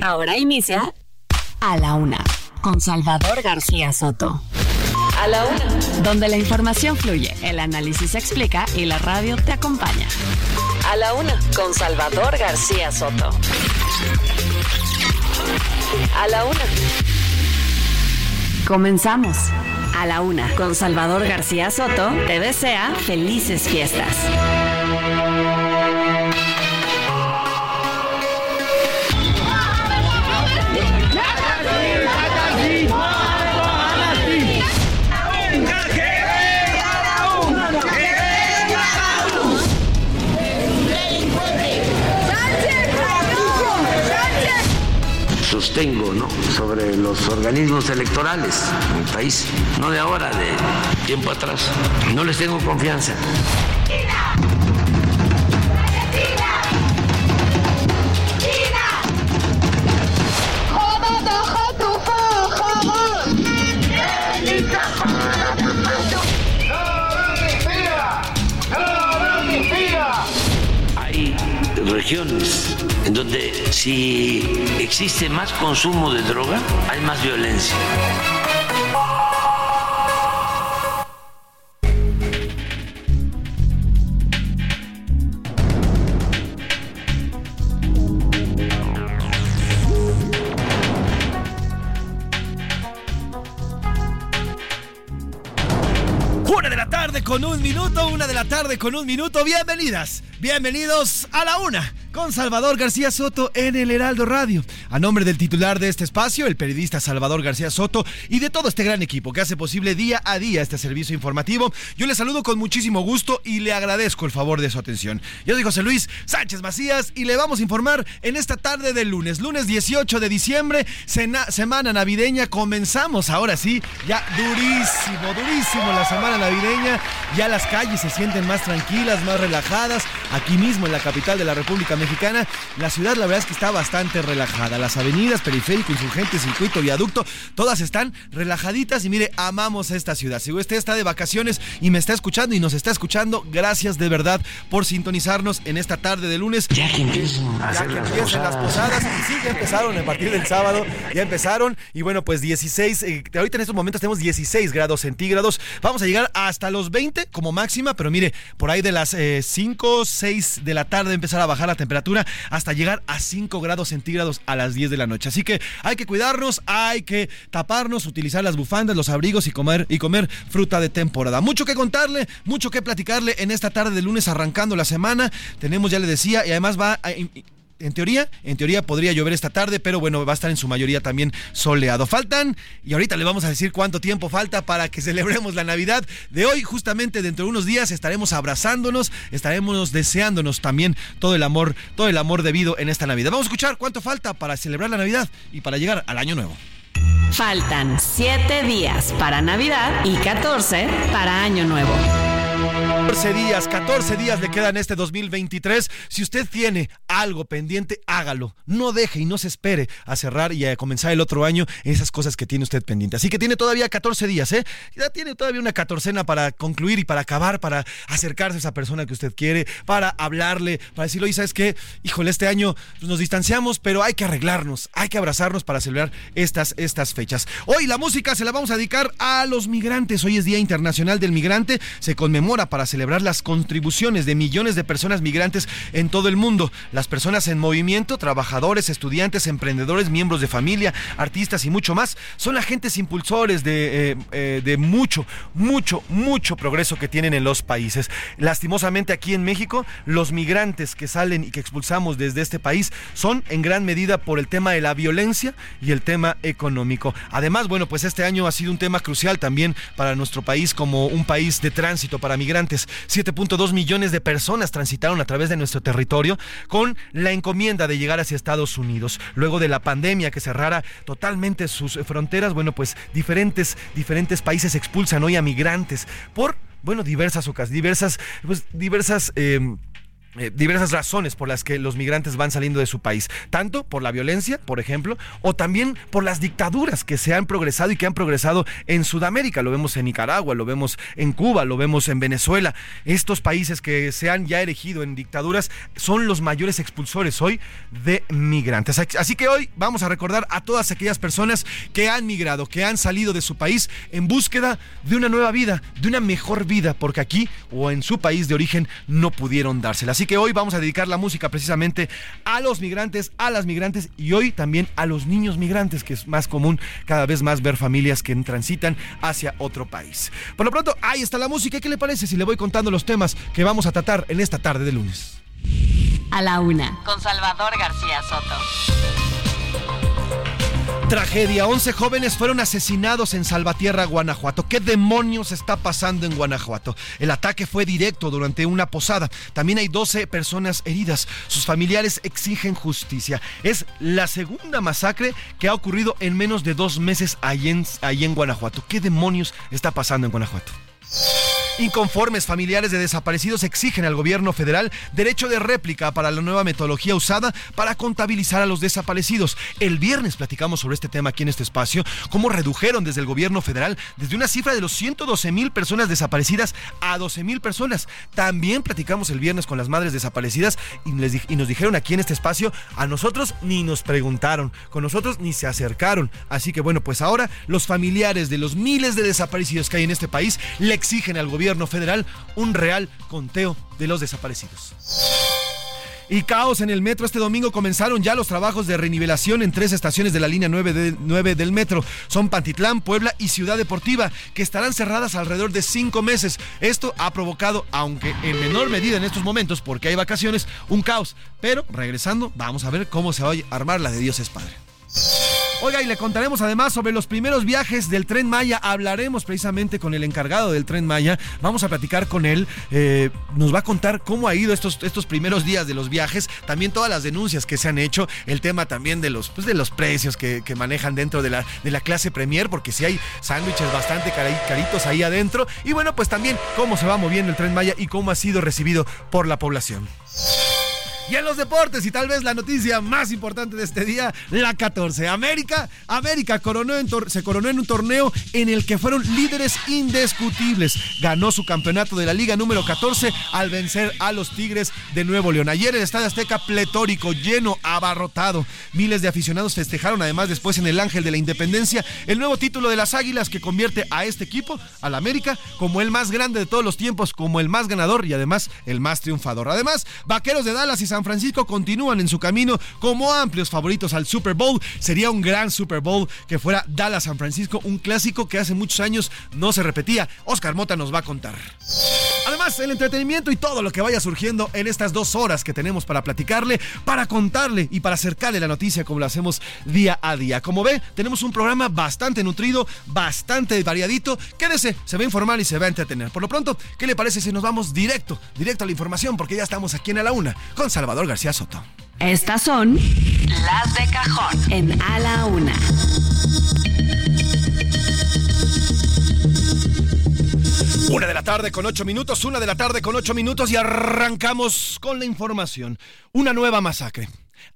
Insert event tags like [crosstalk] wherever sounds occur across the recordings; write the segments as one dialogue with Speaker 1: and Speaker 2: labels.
Speaker 1: Ahora inicia A la Una con Salvador García Soto. A la Una. Donde la información fluye, el análisis se explica y la radio te acompaña. A la Una con Salvador García Soto. A la Una. Comenzamos. A la Una con Salvador García Soto te desea felices fiestas.
Speaker 2: Sostengo sobre los organismos electorales en el país, no de ahora, de tiempo atrás. No les tengo confianza. Regiones en donde si existe más consumo de droga, hay más violencia.
Speaker 3: Una de la tarde con un minuto. Bienvenidas, bienvenidos a la una con Salvador García Soto en el Heraldo Radio. A nombre del titular de este espacio, el periodista Salvador García Soto, y de todo este gran equipo que hace posible día a día este servicio informativo, yo le saludo con muchísimo gusto y le agradezco el favor de su atención. Yo soy José Luis Sánchez Macías y le vamos a informar en esta tarde del lunes, lunes 18 de diciembre, semana navideña. Comenzamos ahora sí, ya durísimo, durísimo la semana navideña. Ya las calles se sienten más tranquilas, más relajadas. Aquí mismo en la capital de la República Mexicana, la ciudad la verdad es que está bastante relajada. Las avenidas, periférico, insurgente, circuito, viaducto, todas están relajaditas y mire, amamos esta ciudad. Si usted está de vacaciones y me está escuchando y nos está escuchando, gracias de verdad por sintonizarnos en esta tarde de lunes.
Speaker 2: Ya que empiecen, a
Speaker 3: ya
Speaker 2: hacer
Speaker 3: que
Speaker 2: las
Speaker 3: empiecen las
Speaker 2: posadas.
Speaker 3: posadas. Y sí, ya empezaron a partir del sábado, ya empezaron. Y bueno, pues 16, eh, ahorita en estos momentos tenemos 16 grados centígrados. Vamos a llegar hasta los 20 como máxima, pero mire, por ahí de las eh, 5, 6 de la tarde empezar a bajar la temperatura hasta llegar a 5 grados centígrados a las 10 de la noche. Así que hay que cuidarnos, hay que taparnos, utilizar las bufandas, los abrigos y comer, y comer fruta de temporada. Mucho que contarle, mucho que platicarle en esta tarde de lunes arrancando la semana. Tenemos, ya le decía, y además va a en teoría, en teoría podría llover esta tarde, pero bueno, va a estar en su mayoría también soleado. Faltan, y ahorita le vamos a decir cuánto tiempo falta para que [laughs] celebremos la Navidad de hoy. Justamente dentro de unos días estaremos abrazándonos, estaremos deseándonos también todo el amor, todo el amor debido en esta Navidad. Vamos a escuchar cuánto falta para celebrar la Navidad y para llegar al año nuevo.
Speaker 1: Faltan 7 días para Navidad y 14 para Año Nuevo.
Speaker 3: 14 días, 14 días le quedan este 2023. Si usted tiene algo pendiente, hágalo. No deje y no se espere a cerrar y a comenzar el otro año esas cosas que tiene usted pendiente. Así que tiene todavía 14 días, ¿eh? Ya tiene todavía una catorcena para concluir y para acabar, para acercarse a esa persona que usted quiere, para hablarle, para decirle, oye, ¿sabes qué? Híjole, este año pues, nos distanciamos, pero hay que arreglarnos, hay que abrazarnos para celebrar estas, estas fechas. Hoy la música se la vamos a dedicar a los migrantes. Hoy es Día Internacional del Migrante. Se conmemora para celebrar las contribuciones de millones de personas migrantes en todo el mundo. Las personas en movimiento, trabajadores, estudiantes, emprendedores, miembros de familia, artistas y mucho más, son agentes impulsores de, eh, eh, de mucho, mucho, mucho progreso que tienen en los países. Lastimosamente aquí en México, los migrantes que salen y que expulsamos desde este país son en gran medida por el tema de la violencia y el tema económico. Además, bueno, pues este año ha sido un tema crucial también para nuestro país como un país de tránsito para migrantes. 7.2 millones de personas transitaron a través de nuestro territorio con la encomienda de llegar hacia Estados Unidos. Luego de la pandemia que cerrara totalmente sus fronteras, bueno, pues diferentes, diferentes países expulsan hoy a migrantes por, bueno, diversas ocasiones, diversas, pues, diversas... Eh, eh, diversas razones por las que los migrantes van saliendo de su país, tanto por la violencia, por ejemplo, o también por las dictaduras que se han progresado y que han progresado en Sudamérica. Lo vemos en Nicaragua, lo vemos en Cuba, lo vemos en Venezuela. Estos países que se han ya erigido en dictaduras son los mayores expulsores hoy de migrantes. Así que hoy vamos a recordar a todas aquellas personas que han migrado, que han salido de su país en búsqueda de una nueva vida, de una mejor vida, porque aquí o en su país de origen no pudieron dársela. Que hoy vamos a dedicar la música precisamente a los migrantes, a las migrantes y hoy también a los niños migrantes, que es más común cada vez más ver familias que transitan hacia otro país. Por lo pronto, ahí está la música. ¿Qué le parece si le voy contando los temas que vamos a tratar en esta tarde de lunes?
Speaker 1: A la una, con Salvador García Soto.
Speaker 3: Tragedia. 11 jóvenes fueron asesinados en Salvatierra, Guanajuato. ¿Qué demonios está pasando en Guanajuato? El ataque fue directo durante una posada. También hay 12 personas heridas. Sus familiares exigen justicia. Es la segunda masacre que ha ocurrido en menos de dos meses ahí en, en Guanajuato. ¿Qué demonios está pasando en Guanajuato? Inconformes familiares de desaparecidos exigen al gobierno federal derecho de réplica para la nueva metodología usada para contabilizar a los desaparecidos. El viernes platicamos sobre este tema aquí en este espacio, cómo redujeron desde el gobierno federal desde una cifra de los 112 mil personas desaparecidas a 12 mil personas. También platicamos el viernes con las madres desaparecidas y, y nos dijeron aquí en este espacio, a nosotros ni nos preguntaron, con nosotros ni se acercaron. Así que bueno, pues ahora los familiares de los miles de desaparecidos que hay en este país le exigen al gobierno federal un real conteo de los desaparecidos. Y caos en el metro. Este domingo comenzaron ya los trabajos de renivelación en tres estaciones de la línea 9, 9, del metro. Son Pantitlán, Puebla y Ciudad Deportiva, que estarán cerradas alrededor de cinco meses. Esto ha provocado, aunque en menor medida en estos momentos, porque hay vacaciones, un caos. Pero regresando, vamos a ver cómo se va a armar la de Dios es Padre. Oiga, y le contaremos además sobre los primeros viajes del tren Maya. Hablaremos precisamente con el encargado del tren Maya. Vamos a platicar con él. Eh, nos va a contar cómo ha ido estos, estos primeros días de los viajes. También todas las denuncias que se han hecho. El tema también de los, pues, de los precios que, manejan dentro de la, de la clase Premier, porque si hay sándwiches bastante caritos ahí adentro. Y bueno, pues también cómo se va moviendo el tren Maya y cómo ha sido recibido por la población. Y en los deportes, y tal vez la noticia más importante de este día, la 14. América, América coronó se coronó en un torneo en el que fueron líderes indiscutibles. Ganó su campeonato de la Liga número 14 al vencer a los Tigres de Nuevo León. Ayer el Estadio Azteca pletórico, lleno, abarrotado. Miles de aficionados festejaron además después en el Ángel de la Independencia el nuevo título de las Águilas que convierte a este equipo, al América, como el más grande de todos los tiempos, como el más ganador y además el más triunfador. Además, Vaqueros de Dallas y San San Francisco continúan en su camino como amplios favoritos al Super Bowl. Sería un gran Super Bowl que fuera Dallas San Francisco, un clásico que hace muchos años no se repetía. Oscar Mota nos va a contar. Además, el entretenimiento y todo lo que vaya surgiendo en estas dos horas que tenemos para platicarle, para contarle y para acercarle la noticia como lo hacemos día a día. Como ve, tenemos un programa bastante nutrido, bastante variadito. Quédese, se va a informar y se va a entretener. Por lo pronto, ¿qué le parece si nos vamos directo, directo a la información? Porque ya estamos aquí en la Una con. Salvador García Soto.
Speaker 1: Estas son las de cajón en A la Una.
Speaker 3: Una de la tarde con ocho minutos, una de la tarde con ocho minutos y arrancamos con la información. Una nueva masacre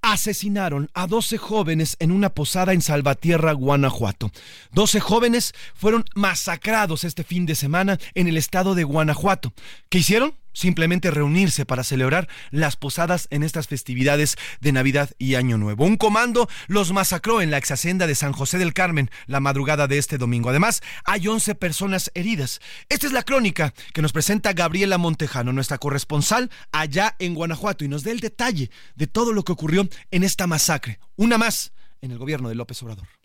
Speaker 3: asesinaron a 12 jóvenes en una posada en Salvatierra, Guanajuato. 12 jóvenes fueron masacrados este fin de semana en el estado de Guanajuato. ¿Qué hicieron? Simplemente reunirse para celebrar las posadas en estas festividades de Navidad y Año Nuevo. Un comando los masacró en la ex hacienda de San José del Carmen la madrugada de este domingo. Además, hay 11 personas heridas. Esta es la crónica que nos presenta Gabriela Montejano, nuestra corresponsal allá en Guanajuato, y nos da el detalle de todo lo que ocurrió en esta masacre. Una más en el gobierno de López Obrador.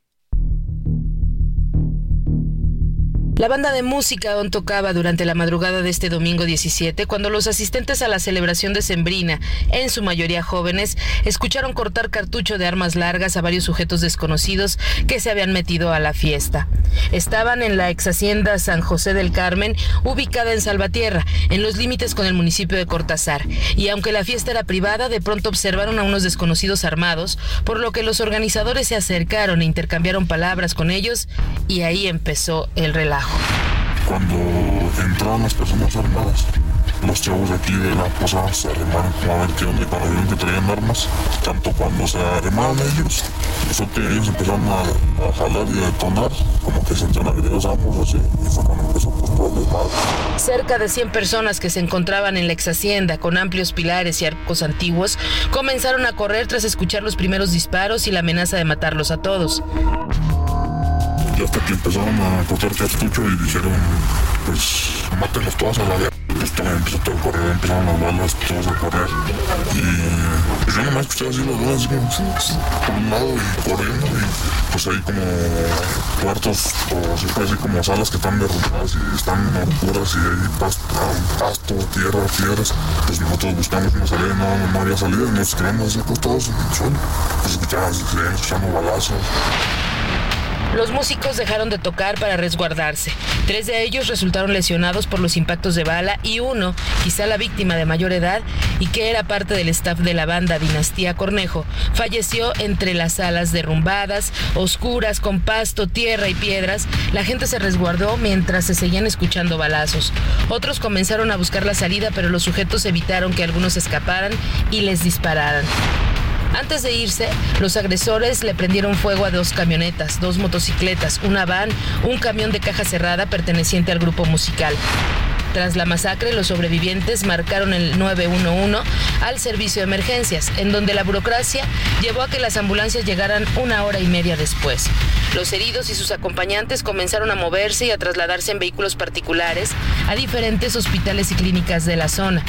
Speaker 4: La banda de música aún tocaba durante la madrugada de este domingo 17 cuando los asistentes a la celebración de Sembrina, en su mayoría jóvenes, escucharon cortar cartucho de armas largas a varios sujetos desconocidos que se habían metido a la fiesta. Estaban en la ex hacienda San José del Carmen, ubicada en Salvatierra, en los límites con el municipio de Cortázar, y aunque la fiesta era privada, de pronto observaron a unos desconocidos armados, por lo que los organizadores se acercaron e intercambiaron palabras con ellos y ahí empezó el relajo.
Speaker 5: Cuando entraron las personas armadas, los chavos de aquí de la posada se arrimaron como a ver qué onda para ver que traían armas. Tanto cuando se arrimaron ellos, eso ellos empezaron a, jalar y a detonar, como que sentían agregados ambos así, y fue cuando empezó pues.
Speaker 4: Cerca de 100 personas que se encontraban en la ex hacienda con amplios pilares y arcos antiguos comenzaron a correr tras escuchar los primeros disparos y la amenaza de matarlos a todos.
Speaker 5: Y hasta que empezaron a cortar cartucho y dijeron, pues, mátenlos todas a la vez. Pues también empezó todo a correr, empezaron las balas, todos a correr. Y pues yo nomás escuché así las balas, así por un lado y corriendo. Y pues ahí como cuartos o así, así como salas que están derrumbadas y están oscuras y ahí pasto, tierra, piedras. Pues nosotros buscamos una salida, no, no había salida, nos quedamos así acostados en el suelo. Pues escuchábamos, escuchamos balazos.
Speaker 4: Los músicos dejaron de tocar para resguardarse. Tres de ellos resultaron lesionados por los impactos de bala y uno, quizá la víctima de mayor edad y que era parte del staff de la banda Dinastía Cornejo, falleció entre las alas derrumbadas, oscuras, con pasto, tierra y piedras. La gente se resguardó mientras se seguían escuchando balazos. Otros comenzaron a buscar la salida, pero los sujetos evitaron que algunos escaparan y les dispararan. Antes de irse, los agresores le prendieron fuego a dos camionetas, dos motocicletas, una van, un camión de caja cerrada perteneciente al grupo musical. Tras la masacre, los sobrevivientes marcaron el 911 al servicio de emergencias, en donde la burocracia llevó a que las ambulancias llegaran una hora y media después. Los heridos y sus acompañantes comenzaron a moverse y a trasladarse en vehículos particulares a diferentes hospitales y clínicas de la zona.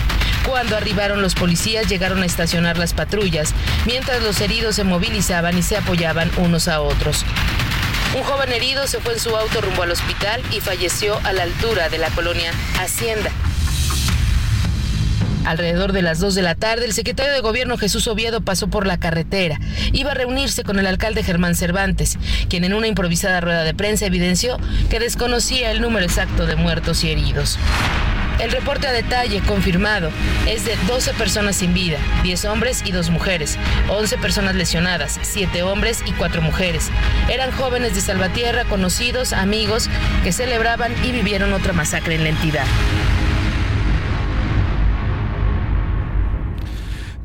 Speaker 4: Cuando arribaron los policías llegaron a estacionar las patrullas, mientras los heridos se movilizaban y se apoyaban unos a otros. Un joven herido se fue en su auto rumbo al hospital y falleció a la altura de la colonia Hacienda. Alrededor de las 2 de la tarde, el secretario de Gobierno Jesús Oviedo pasó por la carretera. Iba a reunirse con el alcalde Germán Cervantes, quien en una improvisada rueda de prensa evidenció que desconocía el número exacto de muertos y heridos. El reporte a detalle confirmado es de 12 personas sin vida, 10 hombres y 2 mujeres, 11 personas lesionadas, 7 hombres y 4 mujeres. Eran jóvenes de Salvatierra, conocidos, amigos, que celebraban y vivieron otra masacre en la entidad.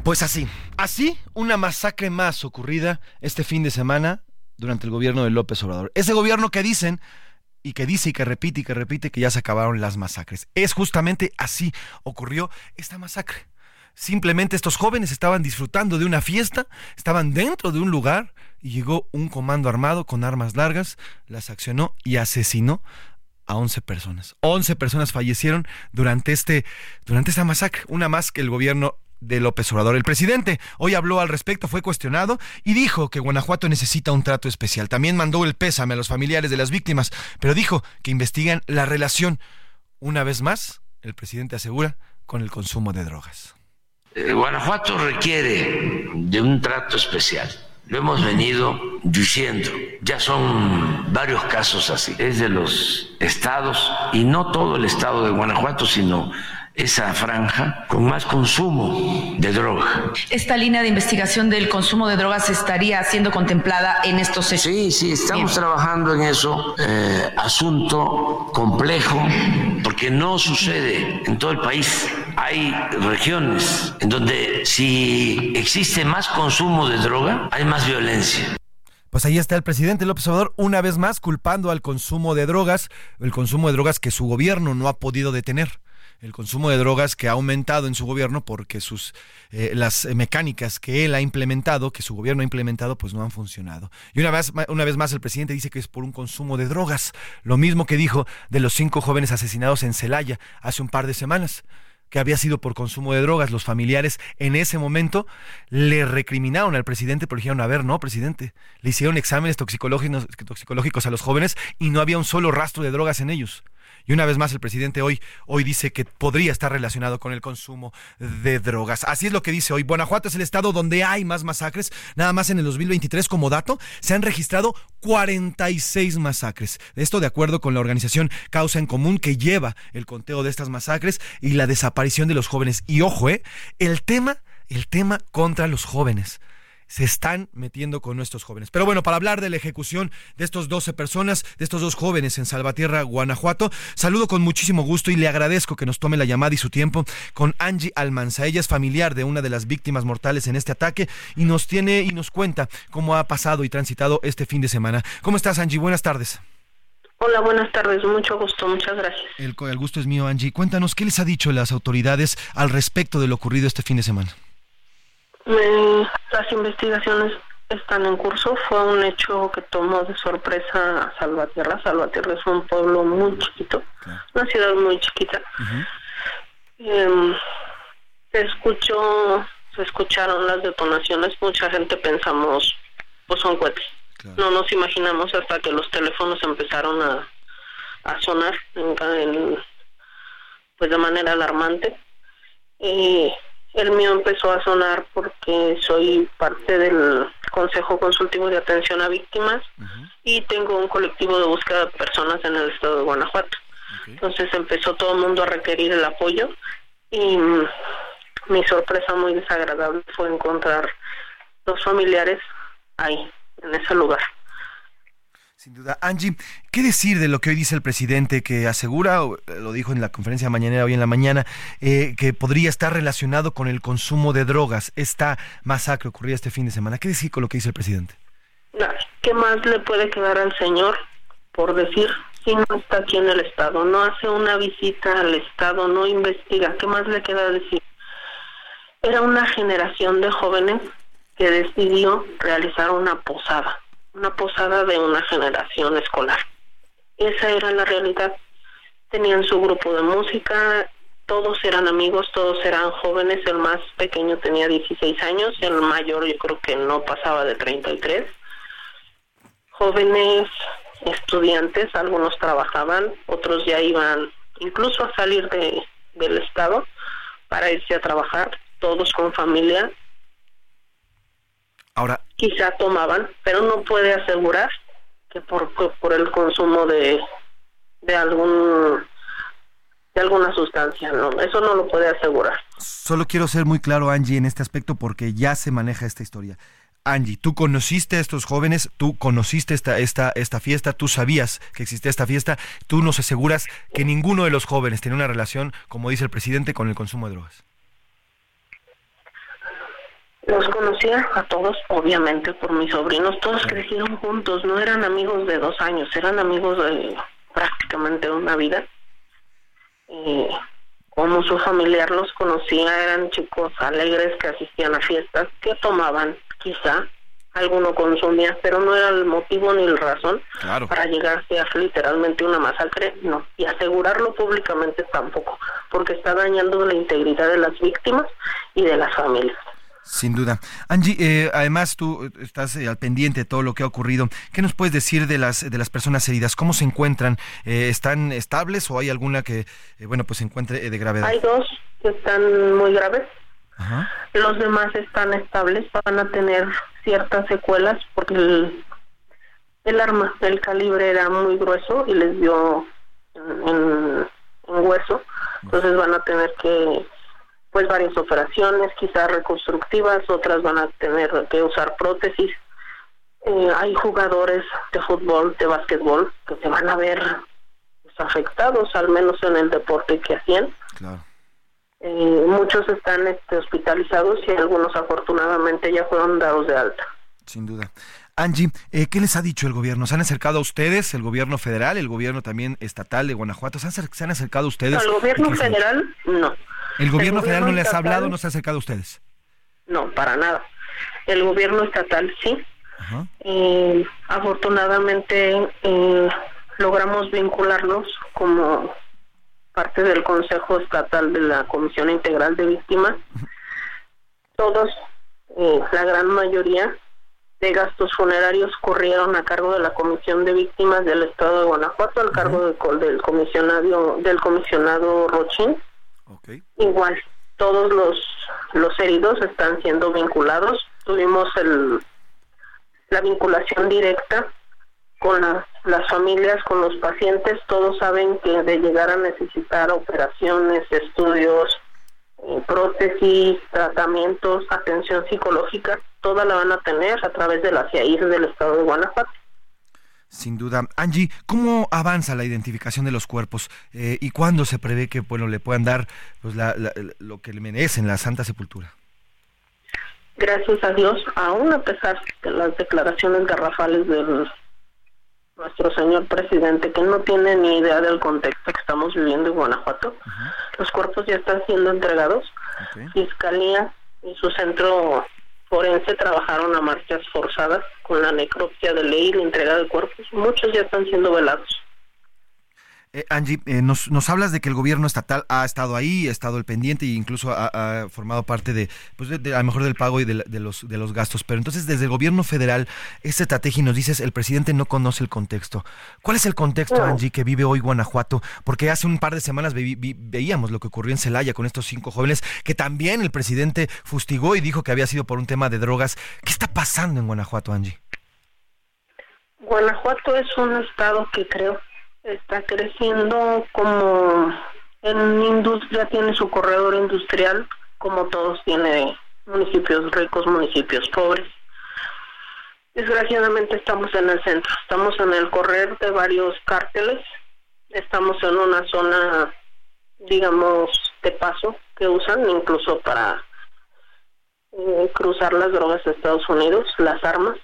Speaker 3: Pues así, así una masacre más ocurrida este fin de semana durante el gobierno de López Obrador. Ese gobierno que dicen y que dice y que repite y que repite que ya se acabaron las masacres. Es justamente así ocurrió esta masacre. Simplemente estos jóvenes estaban disfrutando de una fiesta, estaban dentro de un lugar y llegó un comando armado con armas largas, las accionó y asesinó a 11 personas. 11 personas fallecieron durante este durante esta masacre, una más que el gobierno de López Obrador. El presidente hoy habló al respecto, fue cuestionado y dijo que Guanajuato necesita un trato especial. También mandó el pésame a los familiares de las víctimas, pero dijo que investigan la relación, una vez más, el presidente asegura, con el consumo de drogas.
Speaker 2: Eh, Guanajuato requiere de un trato especial. Lo hemos venido diciendo. Ya son varios casos así. Es de los estados, y no todo el estado de Guanajuato, sino esa franja con más consumo de droga.
Speaker 4: ¿Esta línea de investigación del consumo de drogas estaría siendo contemplada en estos hechos?
Speaker 2: Sí, sí, estamos trabajando en eso. Eh, asunto complejo, porque no sucede en todo el país. Hay regiones en donde si existe más consumo de droga, hay más violencia.
Speaker 3: Pues ahí está el presidente López Obrador una vez más culpando al consumo de drogas, el consumo de drogas que su gobierno no ha podido detener el consumo de drogas que ha aumentado en su gobierno porque sus eh, las mecánicas que él ha implementado, que su gobierno ha implementado, pues no han funcionado. Y una vez, una vez más el presidente dice que es por un consumo de drogas, lo mismo que dijo de los cinco jóvenes asesinados en Celaya hace un par de semanas que había sido por consumo de drogas. Los familiares en ese momento le recriminaron al presidente, pero dijeron, a ver, no, presidente, le hicieron exámenes toxicológicos, toxicológicos a los jóvenes y no había un solo rastro de drogas en ellos. Y una vez más el presidente hoy, hoy dice que podría estar relacionado con el consumo de drogas. Así es lo que dice hoy. Guanajuato es el estado donde hay más masacres. Nada más en el 2023, como dato, se han registrado 46 masacres. Esto de acuerdo con la organización Causa en Común que lleva el conteo de estas masacres y la desaparición de los jóvenes. Y ojo, ¿eh? el tema, el tema contra los jóvenes se están metiendo con nuestros jóvenes. Pero bueno, para hablar de la ejecución de estos 12 personas, de estos dos jóvenes en Salvatierra, Guanajuato, saludo con muchísimo gusto y le agradezco que nos tome la llamada y su tiempo con Angie Almanza. Ella es familiar de una de las víctimas mortales en este ataque y nos tiene y nos cuenta cómo ha pasado y transitado este fin de semana. ¿Cómo estás, Angie? Buenas tardes.
Speaker 6: Hola, buenas tardes. Mucho gusto, muchas gracias.
Speaker 3: El, el gusto es mío, Angie. Cuéntanos, ¿qué les ha dicho las autoridades al respecto de lo ocurrido este fin de semana?
Speaker 6: Las investigaciones están en curso. Fue un hecho que tomó de sorpresa a Salvatierra. Salvatierra es un pueblo muy chiquito, una ciudad muy chiquita. Em, se escuchó, se escucharon las detonaciones. Mucha gente pensamos, pues son cohetes. No nos imaginamos hasta que los teléfonos empezaron a, a sonar en, pues de manera alarmante. Y el mío empezó a sonar porque soy parte del Consejo Consultivo de Atención a Víctimas y tengo un colectivo de búsqueda de personas en el estado de Guanajuato. Entonces empezó todo el mundo a requerir el apoyo y mi sorpresa muy desagradable fue encontrar los familiares ahí, en ese lugar.
Speaker 3: Sin duda. Angie, ¿qué decir de lo que hoy dice el presidente que asegura, eh, lo dijo en la conferencia mañanera hoy en la mañana, eh, que podría estar relacionado con el consumo de drogas, esta masacre ocurrida este fin de semana? ¿Qué decir con lo que dice el presidente?
Speaker 6: ¿Qué más le puede quedar al señor por decir si no está aquí en el Estado? No hace una visita al Estado, no investiga. ¿Qué más le queda decir? Era una generación de jóvenes que decidió realizar una posada una posada de una generación escolar. Esa era la realidad. Tenían su grupo de música, todos eran amigos, todos eran jóvenes, el más pequeño tenía 16 años, el mayor yo creo que no pasaba de 33. Jóvenes estudiantes, algunos trabajaban, otros ya iban incluso a salir de, del estado para irse a trabajar, todos con familia,
Speaker 3: Ahora.
Speaker 6: Quizá tomaban, pero no puede asegurar que por, por el consumo de, de algún de alguna sustancia, no, eso no lo puede asegurar.
Speaker 3: Solo quiero ser muy claro, Angie, en este aspecto porque ya se maneja esta historia. Angie, tú conociste a estos jóvenes, tú conociste esta, esta, esta fiesta, tú sabías que existía esta fiesta, tú nos aseguras que ninguno de los jóvenes tiene una relación, como dice el presidente, con el consumo de drogas.
Speaker 6: Los conocía a todos, obviamente, por mis sobrinos. Todos crecieron juntos, no eran amigos de dos años, eran amigos de prácticamente una vida. Y como su familiar los conocía, eran chicos alegres que asistían a fiestas, que tomaban, quizá, alguno consumía, pero no era el motivo ni la razón para llegarse a literalmente una masacre, no, y asegurarlo públicamente tampoco, porque está dañando la integridad de las víctimas y de las familias.
Speaker 3: Sin duda. Angie, eh, además tú estás eh, al pendiente de todo lo que ha ocurrido. ¿Qué nos puedes decir de las de las personas heridas? ¿Cómo se encuentran? Eh, ¿Están estables o hay alguna que, bueno, pues se encuentre de gravedad?
Speaker 6: Hay dos que están muy graves. Los demás están estables. Van a tener ciertas secuelas porque el, el arma, el calibre era muy grueso y les dio en hueso. Entonces van a tener que pues varias operaciones, quizás reconstructivas, otras van a tener que usar prótesis. Eh, hay jugadores de fútbol, de básquetbol, que se van a ver pues, afectados, al menos en el deporte que hacían. Eh, muchos están este, hospitalizados y algunos afortunadamente ya fueron dados de alta.
Speaker 3: Sin duda. Angie, eh, ¿qué les ha dicho el gobierno? ¿Se han acercado a ustedes, el gobierno federal, el gobierno también estatal de Guanajuato? ¿Se han, acercado a ustedes?
Speaker 6: el gobierno federal, no.
Speaker 3: ¿El gobierno, federal no les ha hablado, no se ha acercado a ustedes?
Speaker 6: No, para nada. El gobierno estatal sí. Eh, afortunadamente eh, logramos vincularnos como parte del Consejo Estatal de la Comisión Integral de Víctimas. Todos, eh, la gran mayoría de gastos funerarios corrieron a cargo de la Comisión de Víctimas del Estado de Guanajuato, al cargo del comisionado del comisionado Rochín. Igual, todos los los heridos están siendo vinculados. Tuvimos el la vinculación directa con las familias, con los pacientes, todos saben que de llegar a necesitar operaciones, estudios, eh, prótesis, tratamientos, atención psicológica, toda la van a tener a través de la CIAIR del estado de Guanajuato.
Speaker 3: Sin duda. Angie, ¿cómo avanza la identificación de los cuerpos eh, y cuándo se prevé que bueno, le puedan dar pues, lo que le merecen la Santa Sepultura?
Speaker 6: Gracias a Dios, aún a pesar de las declaraciones garrafales del nuestro señor presidente, que no tiene ni idea del contexto que estamos viviendo en Guanajuato. Los cuerpos ya están siendo entregados. Fiscalía y su centro forense trabajaron a marchas forzadas con la necropsia de ley y la entrega de cuerpos. Muchos ya están siendo velados.
Speaker 3: Eh, Angie, eh, nos, nos, hablas de que el gobierno estatal ha estado ahí, ha estado el pendiente e incluso ha, formado parte de, pues de, a lo mejor del pago y de, los, de los gastos. Pero entonces, desde el gobierno federal, esta estrategia y nos dices, el presidente no conoce el contexto. ¿Cuál es el contexto, Angie, que vive hoy Guanajuato? Porque hace un par de semanas veíamos lo que ocurrió en Celaya con estos cinco jóvenes, que también el presidente fustigó y dijo que había sido por un tema de drogas. ¿Qué está pasando en Guanajuato, Angie?
Speaker 6: Guanajuato es un estado que creo está creciendo como en industria, tiene su corredor industrial, como todos tiene municipios ricos, municipios pobres. Desgraciadamente estamos en el centro, estamos en el correr de varios cárteles, estamos en una zona, digamos, de paso que usan incluso para eh, cruzar las drogas de Estados Unidos, las armas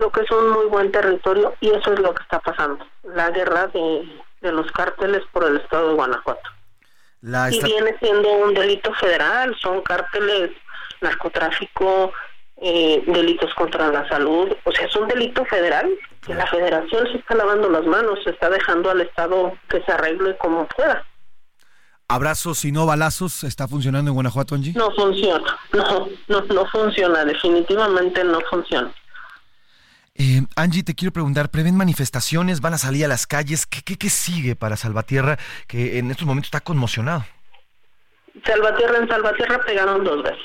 Speaker 6: creo que es un muy buen territorio y eso es lo que está pasando, la guerra de, los cárteles por el estado de Guanajuato. Y viene siendo un delito federal, son cárteles, narcotráfico, eh, delitos contra la salud, o sea, es un delito federal que la federación se está lavando las manos, se está dejando al Estado que se arregle como pueda.
Speaker 3: ¿Abrazos y no balazos está funcionando en Guanajuato, Angie?
Speaker 6: No funciona, [laughs] no, no, no funciona, definitivamente no funciona.
Speaker 3: Eh, Angie, te quiero preguntar, ¿prevén manifestaciones? ¿Van a salir a las calles? ¿Qué, qué, qué sigue para Salvatierra, que en estos momentos está conmocionado?
Speaker 6: Salvatierra en Salvatierra pegaron dos veces.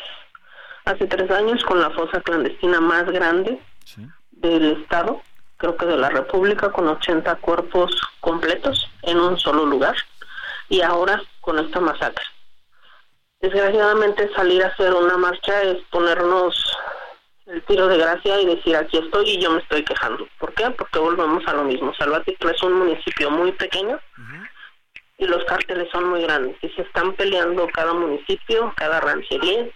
Speaker 6: Hace tres años con la fosa clandestina más grande del Estado, creo que de la República, con 80 cuerpos completos en un solo lugar. Y ahora con esta masacre. Desgraciadamente salir a hacer una marcha es ponernos el tiro de gracia y decir aquí estoy y yo me estoy quejando. ¿Por qué? Porque volvemos a lo mismo. Salvatierra es un municipio muy pequeño y los cárteles son muy grandes y se están peleando cada municipio, cada ranchería,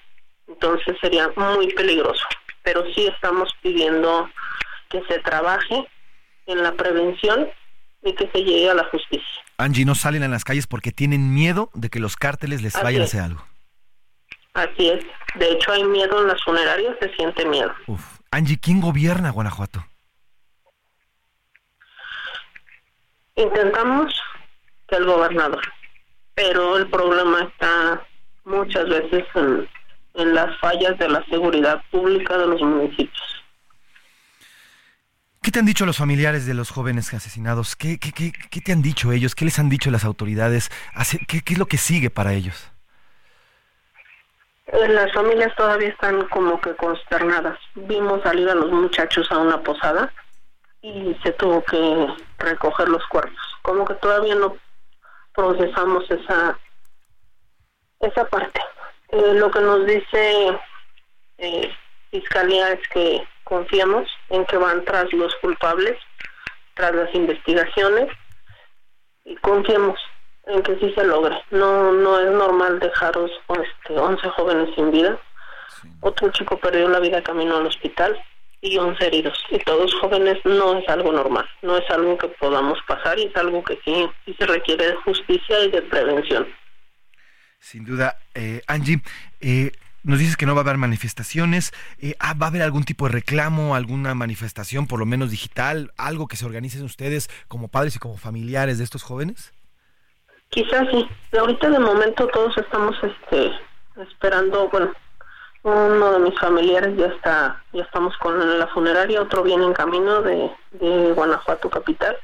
Speaker 6: entonces sería muy peligroso. Pero sí estamos pidiendo que se trabaje en la prevención y que se llegue a la justicia.
Speaker 3: Angie, no salen a las calles porque tienen miedo de que los cárteles les vayan a hacer algo.
Speaker 6: Así es. De hecho, hay miedo en las funerarias, se siente miedo.
Speaker 3: Uf. Angie, ¿quién gobierna Guanajuato?
Speaker 6: Intentamos que el gobernador, pero el problema está muchas veces en, las fallas de la seguridad pública de los municipios.
Speaker 3: ¿Qué te han dicho los familiares de los jóvenes asesinados? ¿Qué, qué, qué, qué te han dicho ellos? ¿Qué les han dicho las autoridades? ¿Qué, ¿Qué es lo que sigue para ellos?
Speaker 6: Eh, las familias todavía están como que consternadas. Vimos salir a los muchachos a una posada y se tuvo que recoger los cuerpos. Como que todavía no procesamos esa esa parte. Eh, lo que nos dice eh, Fiscalía es que confiamos en que van tras los culpables, tras las investigaciones y confiemos en que sí se logre. No no es normal dejaros este, 11 jóvenes sin vida. Otro chico perdió la vida camino al hospital y 11 heridos. Y todos jóvenes no es algo normal, no es algo que podamos pasar y es algo que sí, sí se requiere de justicia y de prevención.
Speaker 3: Sin duda, eh, Angie, eh, nos dices que no va a haber manifestaciones. Eh, ah, ¿Va a haber algún tipo de reclamo, alguna manifestación, por lo menos digital, algo que se organicen ustedes como padres y como familiares de estos jóvenes?
Speaker 6: Quizás sí. Ahorita de momento todos estamos este esperando, bueno, uno de mis familiares ya está, ya estamos con la funeraria, otro viene en camino de, de Guanajuato capital.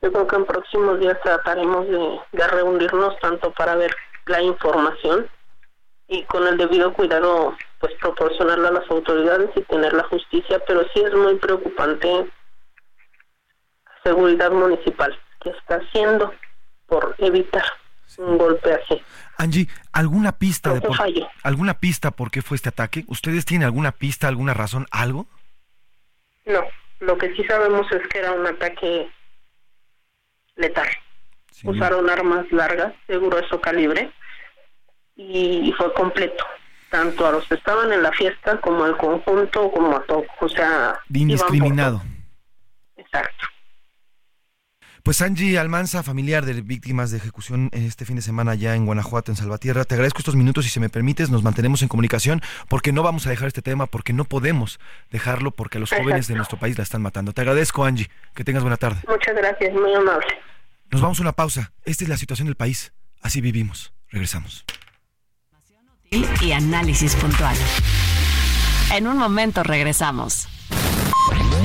Speaker 6: Yo creo que en próximos días trataremos de, de reunirnos tanto para ver la información y con el debido cuidado pues proporcionarla a las autoridades y tener la justicia, pero sí es muy preocupante seguridad municipal que está haciendo por evitar un golpe así.
Speaker 3: Angie, ¿alguna pista de por, alguna pista por qué fue este ataque? ¿Ustedes tienen alguna pista, alguna razón, algo?
Speaker 6: No, lo que sí sabemos es que era un ataque letal. Usaron armas largas de grueso calibre y fue completo, tanto a los que estaban en la fiesta como al conjunto, como a todos, o sea...
Speaker 3: Indiscriminado.
Speaker 6: Exacto.
Speaker 3: Pues Angie Almanza, familiar de víctimas de ejecución este fin de semana ya en Guanajuato, en Salvatierra, te agradezco estos minutos y si me permites nos mantenemos en comunicación porque no vamos a dejar este tema, porque no podemos dejarlo porque los jóvenes de nuestro país la están matando. Te agradezco Angie, que tengas buena tarde.
Speaker 6: Muchas gracias, muy amable.
Speaker 3: Nos vamos a una pausa. Esta es la situación del país. Así vivimos. Regresamos
Speaker 1: y análisis puntual. En un momento regresamos.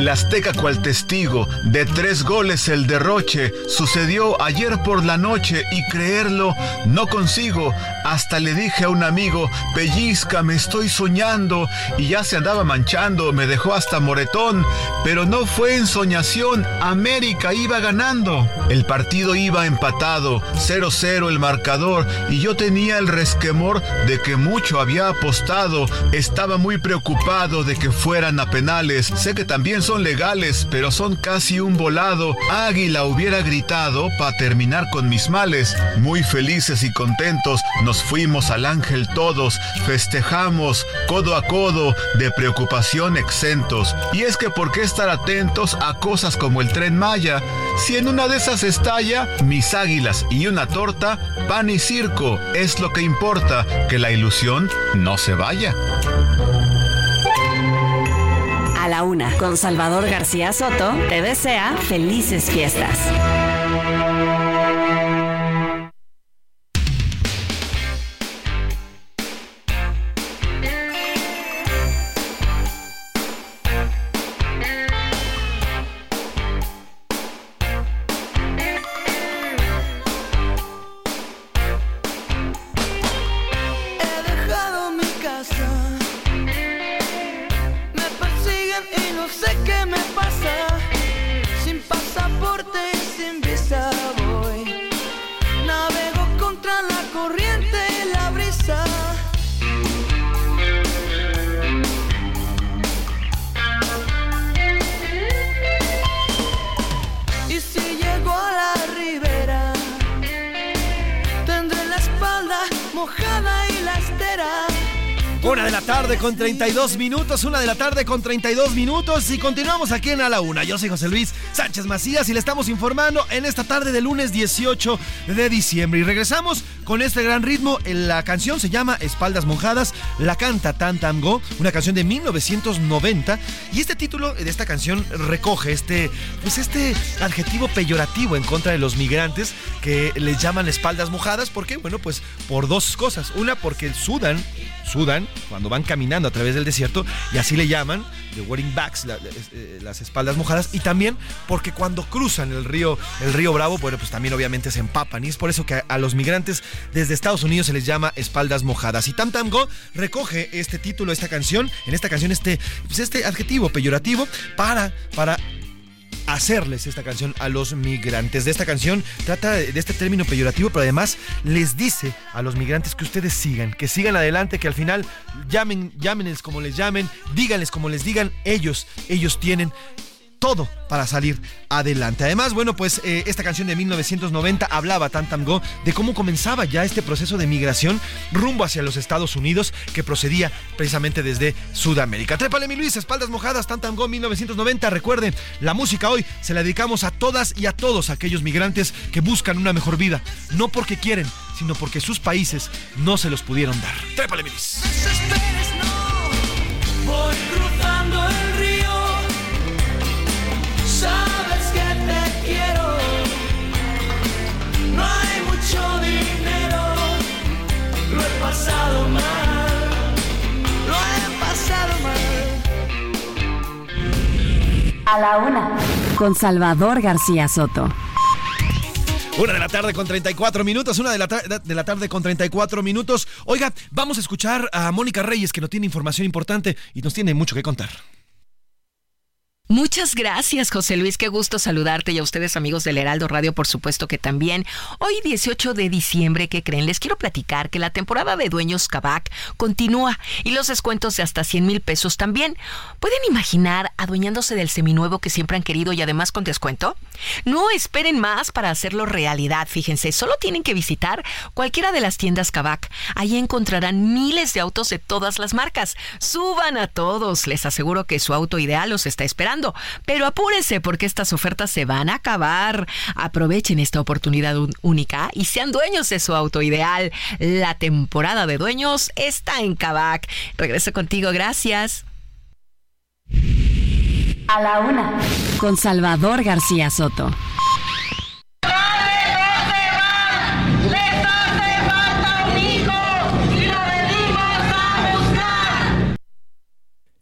Speaker 7: El Azteca cual testigo de tres goles el derroche sucedió ayer por la noche y creerlo no consigo. Hasta le dije a un amigo, pellizca, me estoy soñando y ya se andaba manchando, me dejó hasta moretón, pero no fue en soñación, América iba ganando. El partido iba empatado, 0-0 el marcador y yo tenía el resquemor de que mucho había apostado, estaba muy preocupado de que fueran a penales, sé que también son legales, pero son casi un volado. Águila hubiera gritado para terminar con mis males. Muy felices y contentos nos fuimos al ángel todos, festejamos codo a codo, de preocupación exentos. Y es que por qué estar atentos a cosas como el tren Maya, si en una de esas estalla mis águilas y una torta, pan y circo, es lo que importa, que la ilusión no se vaya
Speaker 1: a la una con Salvador García Soto te desea felices fiestas.
Speaker 3: Con 32 minutos, una de la tarde con 32 minutos y continuamos aquí en A la Una. Yo soy José Luis Sánchez Macías y le estamos informando en esta tarde de lunes 18 de diciembre. Y regresamos con este gran ritmo. La canción se llama Espaldas Mojadas, la canta Tan Tam Go, una canción de 1990. Y este título de esta canción recoge este, pues este adjetivo peyorativo en contra de los migrantes que les llaman espaldas mojadas. ¿Por qué? Bueno, pues por dos cosas. Una, porque sudan sudan cuando van caminando a través del desierto y así le llaman the wearing backs, eh, las espaldas mojadas y también porque cuando cruzan el río el río Bravo, bueno, pues también obviamente se empapan y es por eso que a, los migrantes desde Estados Unidos se les llama espaldas mojadas. Y Tam Tam Go recoge este título, esta canción, en esta canción este pues este adjetivo peyorativo para para hacerles esta canción a los migrantes. De esta canción trata de este término peyorativo, pero además les dice a los migrantes que ustedes sigan, que sigan adelante, que al final llamen, llámenles como les llamen, díganles como les digan, ellos, ellos tienen todo para salir adelante. Además, bueno, pues eh, esta canción de 1990 hablaba Tantam Go de cómo comenzaba ya este proceso de migración rumbo hacia los Estados Unidos que procedía precisamente desde Sudamérica. Trépale mi Luis, espaldas mojadas, Tantam Go 1990. Recuerden, la música hoy se la dedicamos a todas y a todos aquellos migrantes que buscan una mejor vida, no porque quieren, sino porque sus países no se los pudieron dar. Trépale mi Luis.
Speaker 1: A la una, con Salvador García Soto.
Speaker 3: Una de la tarde con 34 minutos, una de la, de la tarde con 34 minutos. Oiga, vamos a escuchar a Mónica Reyes que nos tiene información importante y nos tiene mucho que contar.
Speaker 8: Muchas gracias, José Luis. Qué gusto saludarte y a ustedes, amigos del Heraldo Radio, por supuesto que también. Hoy, 18 de diciembre, ¿qué creen? Les quiero platicar que la temporada de Dueños Cabac continúa y los descuentos de hasta 100 mil pesos también. ¿Pueden imaginar adueñándose del seminuevo que siempre han querido y además con descuento? No esperen más para hacerlo realidad, fíjense. Solo tienen que visitar cualquiera de las tiendas Cabac. Ahí encontrarán miles de autos de todas las marcas. Suban a todos. Les aseguro que su auto ideal los está esperando pero apúrense porque estas ofertas se van a acabar. Aprovechen esta oportunidad única y sean dueños de su auto ideal. La temporada de dueños está en Kavak. Regreso contigo, gracias.
Speaker 1: A la una, con Salvador García Soto.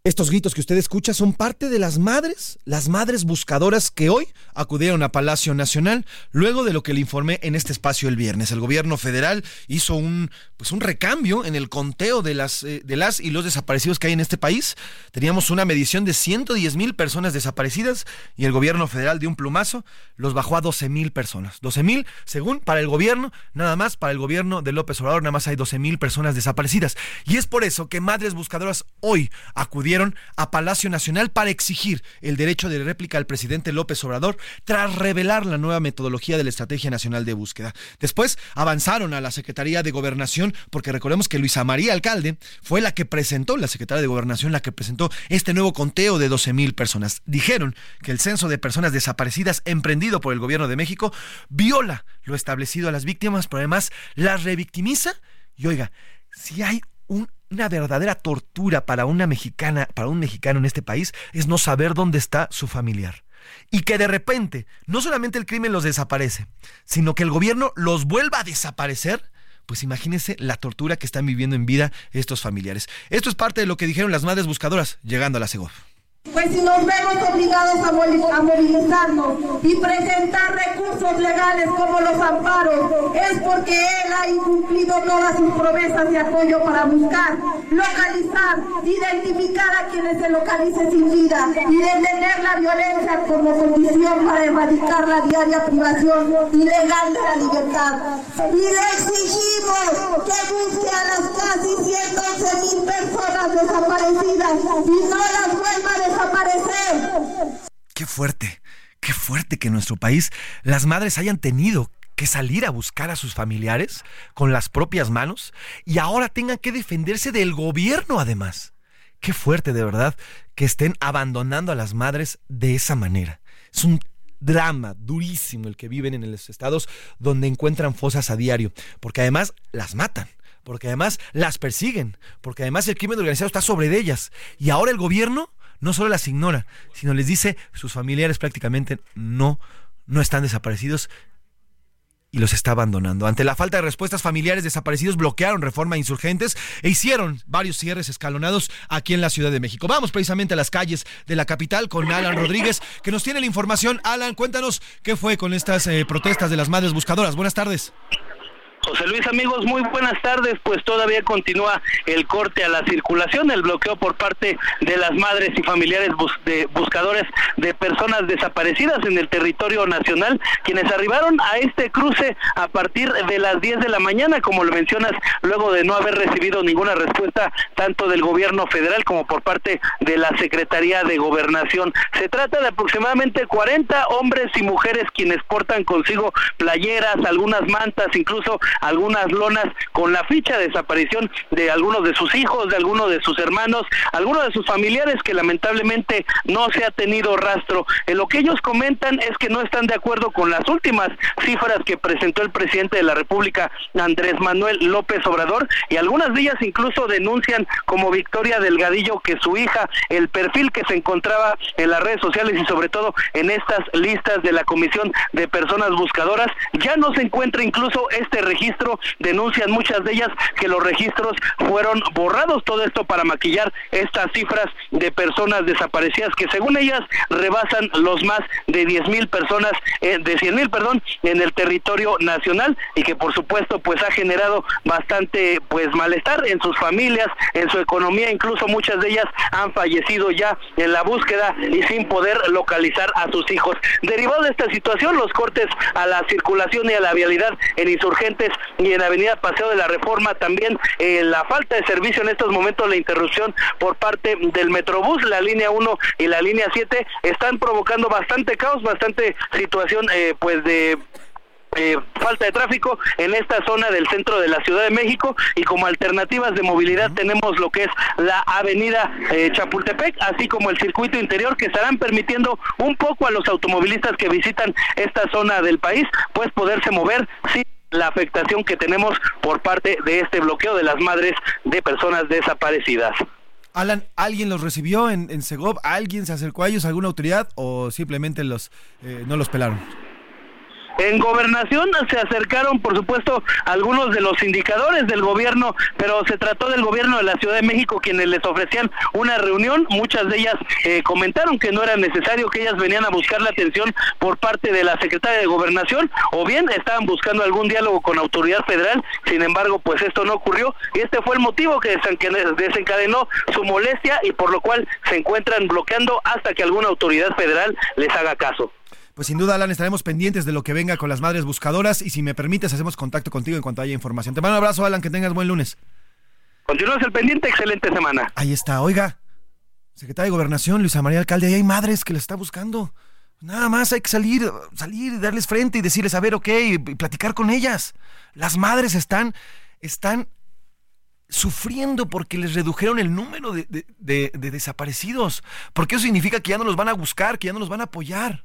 Speaker 3: Estos gritos que usted escucha son parte de las madres, las madres buscadoras que hoy acudieron a Palacio Nacional, luego de lo que le informé en este espacio el viernes. El gobierno federal hizo un, pues un recambio en el conteo de las, eh, de las y los desaparecidos que hay en este país. Teníamos una medición de 110 mil personas desaparecidas y el gobierno federal de un plumazo los bajó a 12 mil personas. 12 mil, según para el gobierno, nada más para el gobierno de López Obrador, nada más hay 12 mil personas desaparecidas. Y es por eso que madres buscadoras hoy acudieron a Palacio Nacional para exigir el derecho de réplica al presidente López Obrador tras revelar la nueva metodología de la Estrategia Nacional de Búsqueda. Después avanzaron a la Secretaría de Gobernación porque recordemos que Luisa María Alcalde fue la que presentó, la secretaria de Gobernación, la que presentó este nuevo conteo de 12 mil personas. Dijeron que el censo de personas desaparecidas emprendido por el gobierno de México viola lo establecido a las víctimas, pero además las revictimiza. Y oiga, si hay un una verdadera tortura para una mexicana, para un mexicano en este país, es no saber dónde está su familiar. Y que de repente, no solamente el crimen los desaparece, sino que el gobierno los vuelva a desaparecer, pues imagínense la tortura que están viviendo en vida estos familiares. Esto es parte de lo que dijeron las madres buscadoras llegando a la Segov.
Speaker 9: Pues si nos vemos obligados a movilizarnos y presentar recursos legales como los amparos, es porque él ha incumplido todas sus promesas de apoyo para buscar, localizar, identificar a quienes se localicen sin vida y detener la violencia como condición para erradicar la diaria privación ilegal de la libertad. Y le exigimos que busque a las casi 111 mil personas desaparecidas y no las vuelva a desaparecer.
Speaker 3: Qué fuerte, qué fuerte que en nuestro país las madres hayan tenido que salir a buscar a sus familiares con las propias manos y ahora tengan que defenderse del gobierno además. Qué fuerte de verdad que estén abandonando a las madres de esa manera. Es un drama durísimo el que viven en los estados donde encuentran fosas a diario, porque además las matan porque además las persiguen, porque además el crimen organizado está sobre ellas. Y ahora el gobierno no solo las ignora, sino les dice sus familiares prácticamente no, no están desaparecidos y los está abandonando. Ante la falta de respuestas, familiares desaparecidos bloquearon reforma insurgentes e hicieron varios cierres escalonados aquí en la Ciudad de México. Vamos precisamente a las calles de la capital con Alan Rodríguez, que nos tiene la información. Alan, cuéntanos qué fue con estas eh, protestas de las madres buscadoras. Buenas tardes.
Speaker 10: José Luis, amigos, muy buenas tardes. Pues todavía continúa el corte a la circulación, el bloqueo por parte de las madres y familiares buscadores de personas desaparecidas en el territorio nacional, quienes arribaron a este cruce a partir de las 10 de la mañana, como lo mencionas, luego de no haber recibido ninguna respuesta tanto del gobierno federal como por parte de la Secretaría de Gobernación. Se trata de aproximadamente 40 hombres y mujeres quienes portan consigo playeras, algunas mantas, incluso algunas lonas con la ficha de desaparición de algunos de sus hijos, de algunos de sus hermanos, algunos de sus familiares que lamentablemente no se ha tenido rastro. En lo que ellos comentan es que no están de acuerdo con las últimas cifras que presentó el presidente de la República, Andrés Manuel López Obrador, y algunas de ellas incluso denuncian como Victoria Delgadillo que su hija, el perfil que se encontraba en las redes sociales y sobre todo en estas listas de la Comisión de Personas Buscadoras, ya no se encuentra incluso este registro denuncian muchas de ellas que los registros fueron borrados, todo esto para maquillar estas cifras de personas desaparecidas que según ellas rebasan los más de 10 mil personas, eh, de 100 mil, perdón, en el territorio nacional y que por supuesto pues ha generado bastante pues malestar en sus familias, en su economía, incluso muchas de ellas han fallecido ya en la búsqueda y sin poder localizar a sus hijos. Derivado de esta situación, los cortes a la circulación y a la vialidad en insurgentes y en Avenida Paseo de la Reforma también eh, la falta de servicio en estos momentos, la interrupción por parte del Metrobús, la línea 1 y la línea 7 están provocando bastante caos, bastante situación eh, pues de eh, falta de tráfico en esta zona del centro de la Ciudad de México y como alternativas de movilidad tenemos lo que es la avenida Chapultepec, así como el circuito interior que estarán permitiendo un poco a los automovilistas que visitan esta zona del país pues poderse mover sin la afectación que tenemos por parte de este bloqueo de las madres de personas desaparecidas.
Speaker 3: Alan, ¿alguien los recibió en, en Segov? ¿Alguien se acercó a ellos, alguna autoridad o simplemente los eh, no los pelaron?
Speaker 10: En gobernación se acercaron, por supuesto, algunos de los indicadores del gobierno, pero se trató del gobierno de la Ciudad de México quienes les ofrecían una reunión. Muchas de ellas eh, comentaron que no era necesario, que ellas venían a buscar la atención por parte de la secretaria de gobernación, o bien estaban buscando algún diálogo con autoridad federal. Sin embargo, pues esto no ocurrió y este fue el motivo que desencadenó su molestia y por lo cual se encuentran bloqueando hasta que alguna autoridad federal les haga caso.
Speaker 3: Pues sin duda, Alan, estaremos pendientes de lo que venga con las madres buscadoras y si me permites, hacemos contacto contigo en cuanto haya información. Te mando un abrazo, Alan, que tengas buen lunes.
Speaker 10: Continúas el pendiente, excelente semana.
Speaker 3: Ahí está, oiga, secretaria de Gobernación, Luisa María Alcalde, ahí hay madres que les está buscando. Nada más hay que salir, salir, darles frente y decirles, a ver, ok, y platicar con ellas. Las madres están, están sufriendo porque les redujeron el número de, de desaparecidos. Porque eso significa que ya no los van a buscar, que ya no los van a apoyar.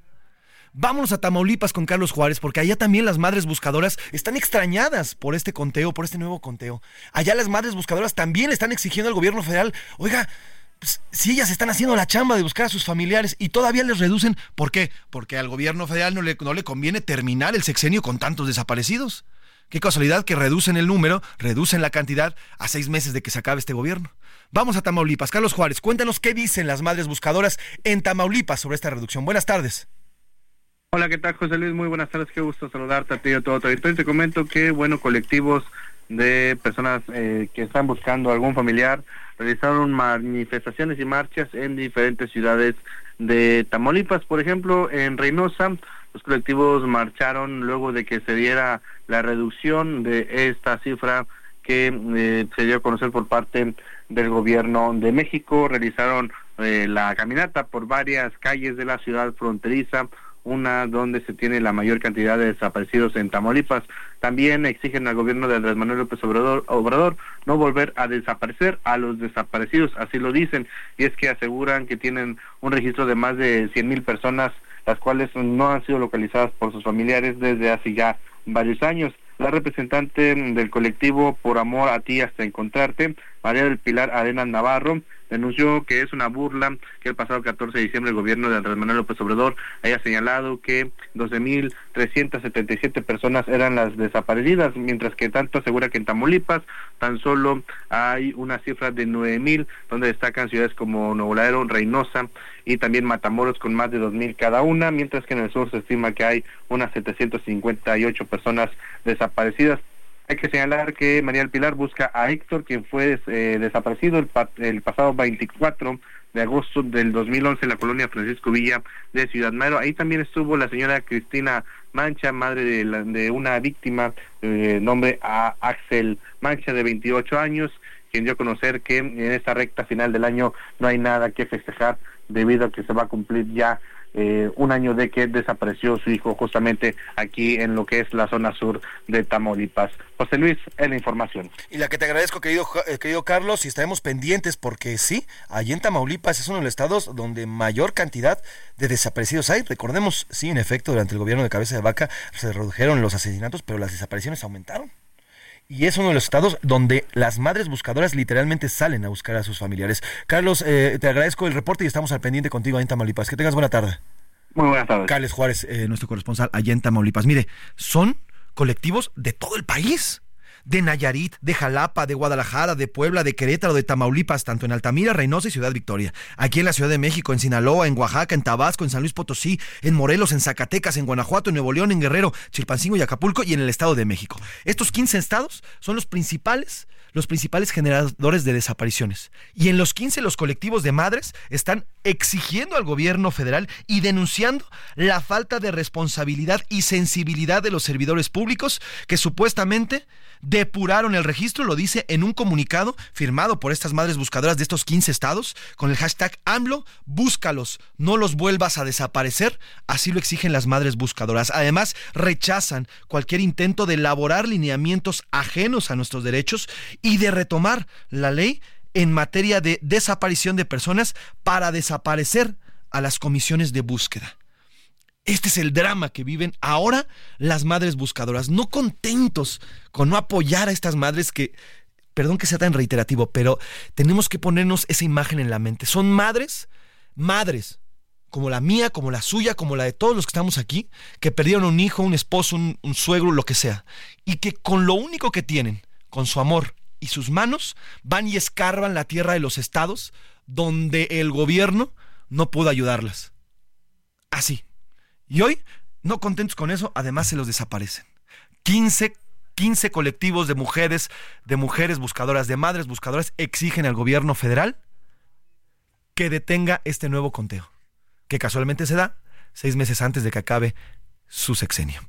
Speaker 3: Vámonos a Tamaulipas con Carlos Juárez, porque allá también las madres buscadoras están extrañadas por este conteo, por este nuevo conteo. Allá las madres buscadoras también están exigiendo al gobierno federal, oiga, pues, si ellas están haciendo la chamba de buscar a sus familiares y todavía les reducen, ¿por qué? Porque al gobierno federal no le, no le conviene terminar el sexenio con tantos desaparecidos. Qué casualidad que reducen el número, reducen la cantidad a seis meses de que se acabe este gobierno. Vamos a Tamaulipas. Carlos Juárez, cuéntanos qué dicen las madres buscadoras en Tamaulipas sobre esta reducción. Buenas tardes.
Speaker 11: Hola, ¿qué tal, José Luis? Muy buenas tardes, qué gusto saludarte a ti y a todo tu auditorio. Te comento que, bueno, colectivos de personas eh, que están buscando algún familiar realizaron manifestaciones y marchas en diferentes ciudades de Tamaulipas. Por ejemplo, en Reynosa, los colectivos marcharon luego de que se diera la reducción de esta cifra que eh, se dio a conocer por parte del gobierno de México. Realizaron eh, la caminata por varias calles de la ciudad fronteriza una donde se tiene la mayor cantidad de desaparecidos en Tamaulipas. También exigen al gobierno de Andrés Manuel López Obrador, no volver a desaparecer a los desaparecidos, así lo dicen, y es que aseguran que tienen un registro de más de 100 mil personas, las cuales no han sido localizadas por sus familiares desde hace ya varios años. La representante del colectivo Por Amor a Ti hasta Encontrarte, María del Pilar Arena Navarro, denunció que es una burla que el pasado 14 de diciembre el gobierno de Andrés Manuel López Obrador haya señalado que 12.377 personas eran las desaparecidas, mientras que tanto asegura que en Tamaulipas tan solo hay una cifra de 9.000, donde destacan ciudades como Nuevo Laredo, Reynosa y también Matamoros con más de 2.000 cada una, mientras que en el sur se estima que hay unas 758 personas desaparecidas Hay que señalar que María del Pilar busca a Héctor, quien fue eh, desaparecido el, pasado 24 de agosto del 2011 en la colonia Francisco Villa de Ciudad Madero. Ahí también estuvo la señora Cristina Mancha, madre de, de una víctima, eh, nombre a Axel Mancha, de 28 años, quien dio a conocer que en esta recta final del año no hay nada que festejar debido a que se va a cumplir ya eh, un año de que desapareció su hijo justamente aquí en lo que es la zona sur de Tamaulipas. José Luis, en la información.
Speaker 3: Y la que te agradezco, querido, eh, querido Carlos, y estaremos pendientes porque sí, allí en Tamaulipas es uno de los estados donde mayor cantidad de desaparecidos hay. Recordemos, sí, en efecto, durante el gobierno de Cabeza de Vaca se redujeron los asesinatos, pero las desapariciones aumentaron y es uno de los estados donde las madres buscadoras literalmente salen a buscar a sus familiares. Carlos, eh, te agradezco el reporte y estamos al pendiente contigo en Tamaulipas. Que tengas buena tarde.
Speaker 11: Muy buenas tardes.
Speaker 3: Carles Juárez, eh, nuestro corresponsal allá en Tamaulipas. Mire, son colectivos de todo el país de Nayarit, de Jalapa, de Guadalajara, de Puebla, de Querétaro, de Tamaulipas, tanto en Altamira, Reynosa y Ciudad Victoria. Aquí en la Ciudad de México, en Sinaloa, en Oaxaca, en Tabasco, en San Luis Potosí, en Morelos, en Zacatecas, en Guanajuato, en Nuevo León, en Guerrero, Chilpancingo y Acapulco y en el Estado de México. Estos 15 estados son los principales los principales generadores de desapariciones. Y en los 15 los colectivos de madres están exigiendo al gobierno federal y denunciando la falta de responsabilidad y sensibilidad de los servidores públicos que supuestamente depuraron el registro, lo dice en un comunicado firmado por estas madres buscadoras de estos 15 estados con el hashtag AMLO, búscalos, no los vuelvas a desaparecer, así lo exigen las madres buscadoras. Además, rechazan cualquier intento de elaborar lineamientos ajenos a nuestros derechos y de retomar la ley en materia de desaparición de personas para desaparecer a las comisiones de búsqueda. Este es el drama que viven ahora las madres buscadoras, no contentos con no apoyar a estas madres que, perdón que sea tan reiterativo, pero tenemos que ponernos esa imagen en la mente. Son madres, madres, como la mía, como la suya, como la de todos los que estamos aquí, que perdieron un hijo, un esposo, un, suegro, lo que sea, y que con lo único que tienen, con su amor y sus manos, van y escarban la tierra de los estados donde el gobierno no pudo ayudarlas. Así. Y hoy, no contentos con eso, además se los desaparecen. 15, 15 colectivos de mujeres, de mujeres buscadoras, de madres buscadoras, exigen al gobierno federal que detenga este nuevo conteo, que casualmente se da seis meses antes de que acabe su sexenio.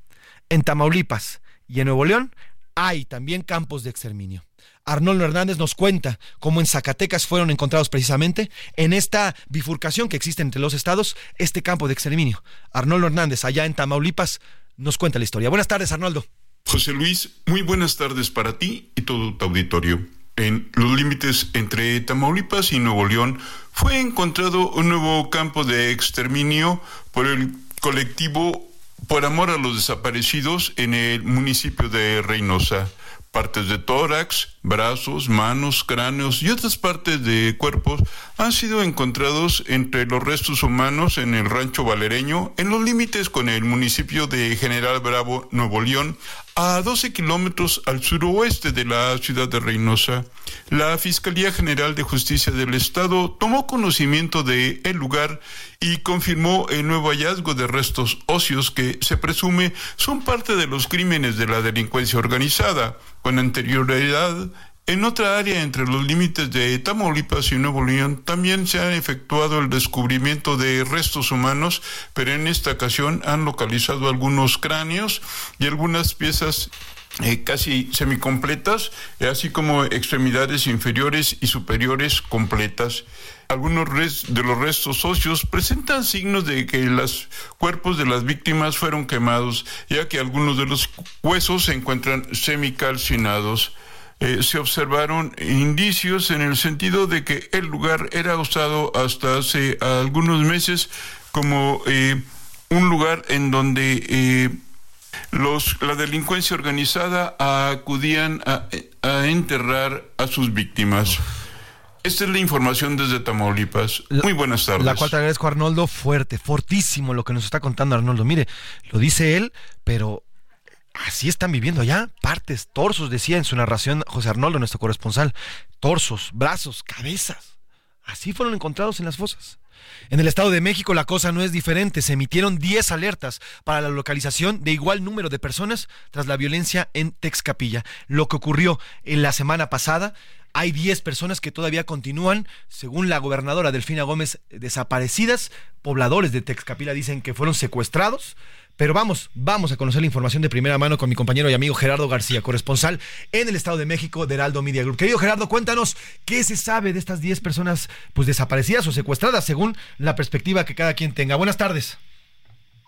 Speaker 3: En Tamaulipas y en Nuevo León hay también campos de exterminio. Arnoldo Hernández nos cuenta cómo en Zacatecas fueron encontrados precisamente en esta bifurcación que existe entre los estados, este campo de exterminio. Arnoldo Hernández, allá en Tamaulipas, nos cuenta la historia. Buenas tardes, Arnoldo.
Speaker 12: José Luis, muy buenas tardes para ti y todo tu auditorio. En los límites entre Tamaulipas y Nuevo León fue encontrado un nuevo campo de exterminio por el colectivo Por Amor a los Desaparecidos en el municipio de Reynosa partes de tórax, brazos, manos, cráneos y otras partes de cuerpos han sido encontrados entre los restos humanos en el rancho valereño, en los límites con el municipio de General Bravo, Nuevo León, a 12 kilómetros al suroeste de la ciudad de Reynosa. La Fiscalía General de Justicia del Estado tomó conocimiento de el lugar y confirmó el nuevo hallazgo de restos óseos que se presume son parte de los crímenes de la delincuencia organizada. Con anterioridad, en otra área entre los límites de Tamaulipas y Nuevo León también se ha efectuado el descubrimiento de restos humanos, pero en esta ocasión han localizado algunos cráneos y algunas piezas eh, casi semicompletas, eh, así como extremidades inferiores y superiores completas. Algunos de los restos óseos presentan signos de que los cuerpos de las víctimas fueron quemados, ya que algunos de los huesos se encuentran semicalcinados. Eh, se observaron indicios en el sentido de que el lugar era usado hasta hace algunos meses como eh, un lugar en donde eh, los, la delincuencia organizada acudían a, enterrar a sus víctimas. Esta es la información desde Tamaulipas. Muy buenas tardes.
Speaker 3: La cual te agradezco, Arnoldo. Fuerte, fortísimo lo que nos está contando Arnoldo. Mire, lo dice él, pero Así están viviendo allá, partes, torsos, decía en su narración José Arnoldo, nuestro corresponsal, torsos, brazos, cabezas. Así fueron encontrados en las fosas. En el Estado de México la cosa no es diferente. Se emitieron 10 alertas para la localización de igual número de personas tras la violencia en Texcapilla. Lo que ocurrió en la semana pasada, hay 10 personas que todavía continúan, según la gobernadora Delfina Gómez, desaparecidas. Pobladores de Texcapilla dicen que fueron secuestrados. Pero vamos, vamos a conocer la información de primera mano con mi compañero y amigo Gerardo García, corresponsal en el Estado de México de Heraldo Media Group. Querido Gerardo, cuéntanos qué se sabe de estas 10 personas pues desaparecidas o secuestradas según la perspectiva que cada quien tenga. Buenas tardes.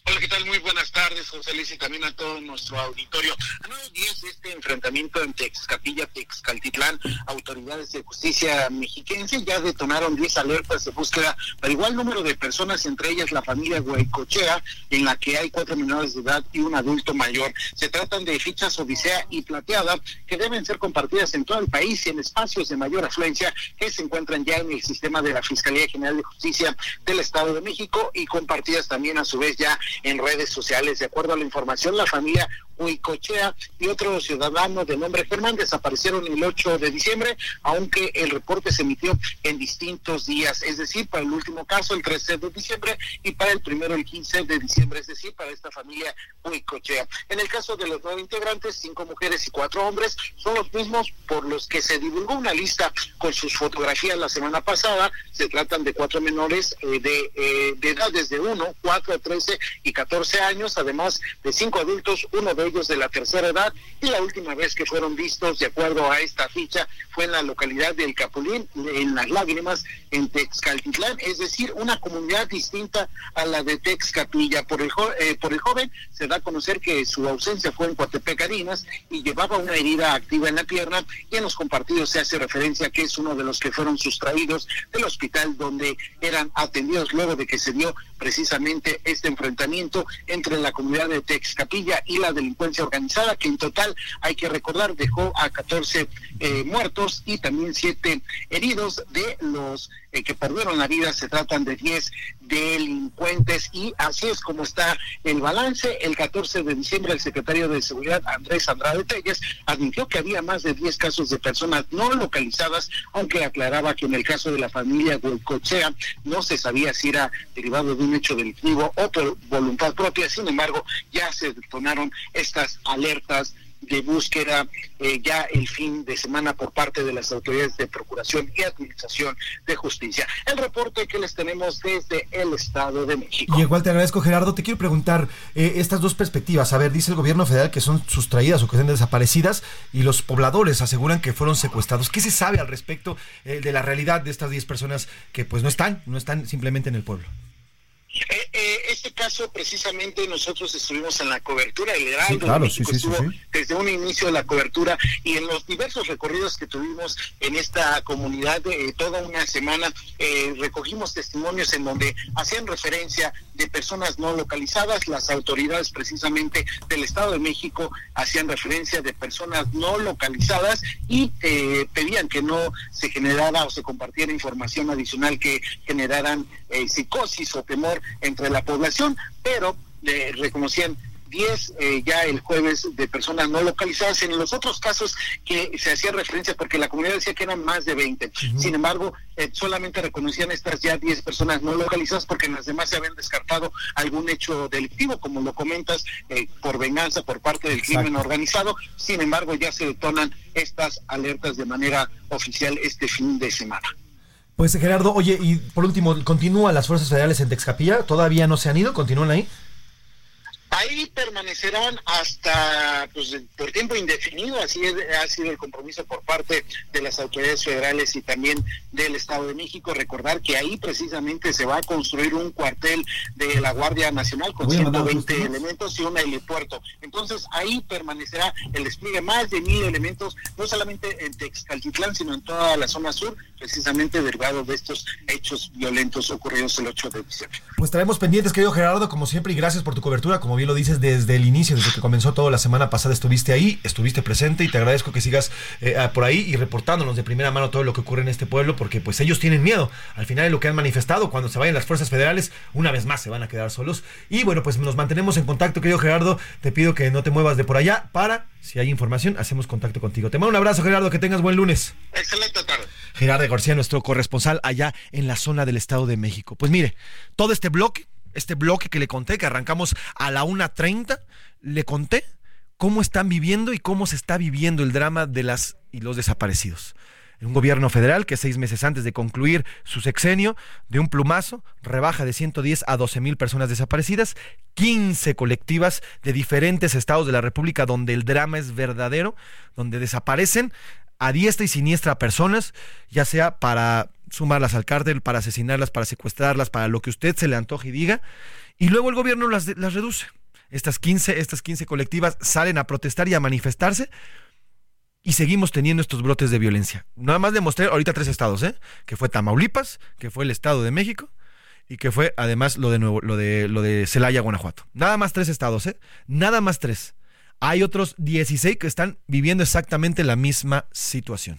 Speaker 13: Hola, ¿qué tal? Muy buenas tardes, José Luis, y también a todo nuestro auditorio. A nueve días de este enfrentamiento en Texcapilla, Texcaltitlán, autoridades de justicia mexiquense ya detonaron 10 alertas de búsqueda para igual número de personas, entre ellas la familia Guaycochea, en la que hay cuatro menores de edad y un adulto mayor. Se tratan de fichas Odisea y Plateada que deben ser compartidas en todo el país y en espacios de mayor afluencia que se encuentran ya en el sistema de la Fiscalía General de Justicia del Estado de México y compartidas también a su vez ya en redes sociales. De acuerdo a la información, la familia Huicochea y otro ciudadano de nombre Germán desaparecieron el 8 de diciembre, aunque el reporte se emitió en distintos días, es decir, para el último caso el 13 de diciembre y para el primero el 15 de diciembre, es decir, para esta familia Huicochea. En el caso de los nueve integrantes, cinco mujeres y cuatro hombres, son los mismos por los que se divulgó una lista con sus fotografías la semana pasada. Se tratan de cuatro menores eh, de, eh, de edad desde 1, 4, 13 y 14 años, además de cinco adultos, uno de ellos de la tercera edad, y la última vez que fueron vistos, de acuerdo a esta ficha, fue en la localidad del Capulín, en Las Lágrimas, en Texcaltitlán, es decir, una comunidad distinta a la de Texcapilla. Por el, eh, por el joven se da a conocer que su ausencia fue en Coatepec Arinas y llevaba una herida activa en la pierna, y en los compartidos se hace referencia que es uno de los que fueron sustraídos del hospital donde eran atendidos luego de que se dio precisamente este enfrentamiento entre la comunidad de Texcapilla y la delincuencia organizada, que en total, hay que recordar, dejó a 14 eh, muertos y también 7 heridos de los eh, que perdieron la vida, se tratan de 10 delincuentes y así es como está el balance. El 14 de diciembre el secretario de Seguridad, Andrés Andrade Telles, admitió que había más de 10 casos de personas no localizadas, aunque aclaraba que en el caso de la familia Golcochea no se sabía si era derivado de un hecho delictivo o por voluntad propia. Sin embargo, ya se detonaron estas alertas de búsqueda eh, ya el fin de semana por parte de las autoridades de Procuración y Administración de Justicia. El reporte que les tenemos desde el Estado de México.
Speaker 3: Y igual te agradezco, Gerardo. Te quiero preguntar eh, estas dos perspectivas. A ver, dice el gobierno federal que son sustraídas o que son desaparecidas y los pobladores aseguran que fueron secuestrados. ¿Qué se sabe al respecto eh, de la realidad de estas 10 personas que pues no están, no están simplemente en el pueblo?
Speaker 13: Eh, eh, este caso precisamente nosotros estuvimos en la cobertura, el Heraldo sí, desde un inicio de la cobertura y en los diversos recorridos que tuvimos en esta comunidad de toda una semana eh, recogimos testimonios en donde hacían referencia de personas no localizadas, las autoridades precisamente del Estado de México hacían referencia de personas no localizadas y pedían que no se generara o se compartiera información adicional que generaran psicosis o temor entre la población, pero le reconocían 10 eh, ya el jueves de personas no localizadas. En los otros casos que se hacía referencia, porque la comunidad decía que eran más de 20. Sin embargo, eh, solamente reconocían estas ya 10 personas no localizadas porque en las demás se habían descartado algún hecho delictivo, como lo comentas, eh, por venganza por parte del crimen organizado. Sin embargo, ya se detonan estas alertas de manera oficial este fin de semana.
Speaker 3: Pues Gerardo, oye, y por último, ¿continúan las fuerzas federales en Texcapilla? ¿Todavía no se han ido? ¿Continúan ahí?
Speaker 13: Ahí permanecerán hasta pues, por tiempo indefinido, así ha sido el compromiso por parte de las autoridades federales y también del Estado de México. Recordar que ahí precisamente se va a construir un cuartel de la Guardia Nacional con 120 elementos y un helipuerto. Entonces ahí permanecerá el despliegue más de mil elementos, no solamente en Texcaltitlán, sino en toda la zona sur, precisamente derivado de estos hechos violentos ocurridos el 8 de diciembre.
Speaker 3: Pues traemos pendientes, querido Gerardo, como siempre, y gracias por tu cobertura, como bien lo dices, desde el inicio, desde que comenzó todo la semana pasada estuviste ahí, estuviste presente y te agradezco que sigas eh, por ahí y reportándonos de primera mano todo lo que ocurre en este pueblo, porque pues ellos tienen miedo. Al final de lo que han manifestado, cuando se vayan las fuerzas federales, una vez más se van a quedar solos. Y bueno, pues nos mantenemos en contacto, querido Gerardo. Te pido que no te muevas de por allá para, si hay información, hacemos contacto contigo. Te mando un abrazo, Gerardo, que tengas buen lunes.
Speaker 13: Excelente tarde.
Speaker 3: Gerardo García, nuestro corresponsal allá en la zona del Estado de México. Pues mire, todo este bloque, este bloque que le conté, que arrancamos a la 1.30, le conté cómo están viviendo y cómo se está viviendo el drama de las y los desaparecidos. Un gobierno federal que seis meses antes de concluir su sexenio, de un plumazo, rebaja de 110 a 12 mil personas desaparecidas, 15 colectivas de diferentes estados de la República donde el drama es verdadero, donde desaparecen a diestra y siniestra personas, ya sea para sumarlas al cártel, para asesinarlas, para secuestrarlas, para lo que usted se le antoje y diga, y luego el gobierno las, las reduce. Estas 15, estas 15 colectivas salen a protestar y a manifestarse y seguimos teniendo estos brotes de violencia. Nada más demostré ahorita tres estados, ¿eh? Que fue Tamaulipas, que fue el Estado de México y que fue además lo de nuevo, lo de lo de Celaya, Guanajuato. Nada más tres estados, ¿eh? Nada más tres. Hay otros 16 que están viviendo exactamente la misma situación.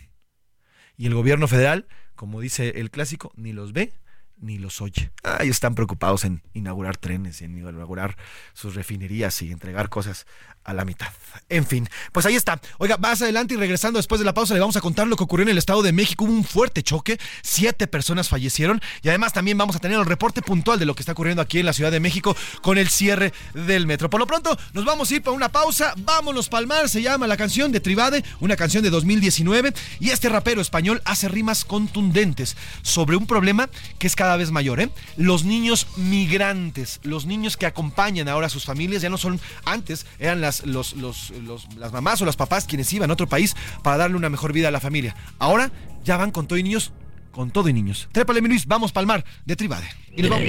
Speaker 3: Y el gobierno federal, como dice el clásico, ni los ve ni los oye. Ahí están preocupados en inaugurar trenes, en inaugurar sus refinerías y entregar cosas a la mitad. En fin, pues ahí está. Oiga, más adelante y regresando después de la pausa le vamos a contar lo que ocurrió en el Estado de México. Hubo un fuerte choque, siete personas fallecieron y además también vamos a tener el reporte puntual de lo que está ocurriendo aquí en la Ciudad de México con el cierre del metro. Por lo pronto, nos vamos a ir para una pausa. Vámonos palmar, se llama la canción de Tribade, una canción de 2019 y este rapero español hace rimas contundentes sobre un problema que es cada vez mayor, ¿eh? Los niños migrantes, los niños que acompañan ahora a sus familias, ya no son antes, eran las los, las mamás o los papás quienes iban a otro país para darle una mejor vida a la familia. Ahora ya van con todo y niños, con todo y niños. Trépale, mi Luis, vamos palmar de Tribade. Y nos vamos.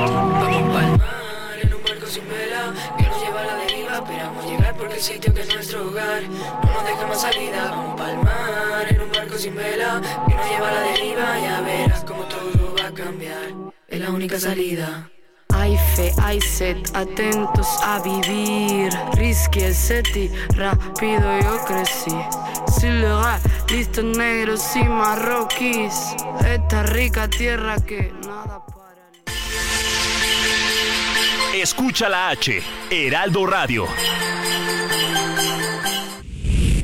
Speaker 14: Vamos palmar en un barco sin vela que nos lleva a la deriva. Esperamos llegar porque el sitio que es nuestro hogar no nos deja más salida. Vamos palmar en un barco sin vela que nos lleva a la deriva. Ya verás como todo va a cambiar. Es la única salida. Hay fe, hay sed, atentos a vivir. Risky el seti, rápido yo crecí. Sin lugar, listos negros y marroquíes. Esta rica tierra que nada
Speaker 15: Escucha la H, Heraldo Radio.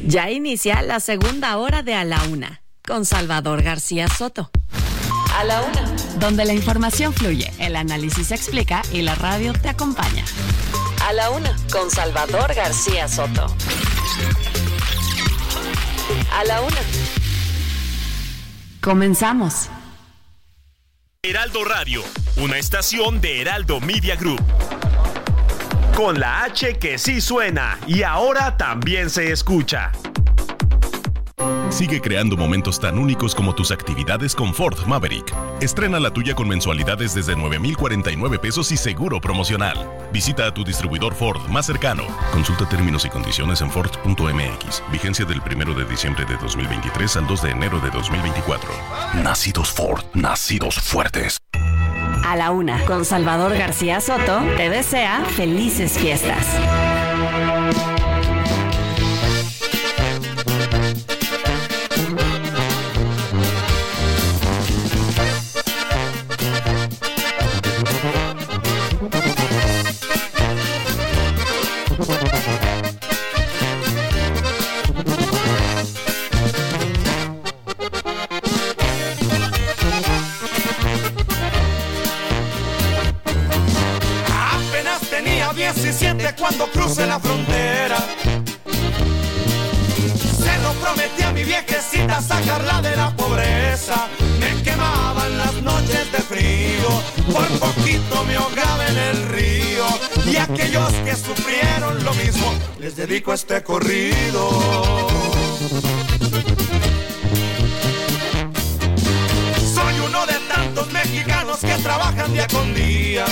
Speaker 1: Ya inicia la segunda hora de A la Una con Salvador García Soto. A la Una. Donde la información fluye, el análisis se explica y la radio te acompaña. A la Una con Salvador García Soto. A la Una. Comenzamos.
Speaker 15: Heraldo Radio, una estación de Heraldo Media Group. Con la H que sí suena y ahora también se escucha.
Speaker 16: Sigue creando momentos tan únicos como tus actividades con Ford Maverick. Estrena la tuya con mensualidades desde 9,049 pesos y seguro promocional. Visita a tu distribuidor Ford más cercano. Consulta términos y condiciones en Ford.mx. Vigencia del 1 de diciembre de 2023 al 2 de enero de 2024.
Speaker 15: Nacidos Ford, nacidos fuertes.
Speaker 1: A la Una con Salvador García Soto te desea felices fiestas.
Speaker 14: Apenas tenía 17 cuando crucé la frontera. Se lo prometí a mi viejecita sacarla de la pobreza. Me quemaban las noches de frío, por poquito me ahogaba en el río. Y aquellos que sufrieron lo mismo, les dedico este corrido. Soy uno de tantos mexicanos que trabajan día con día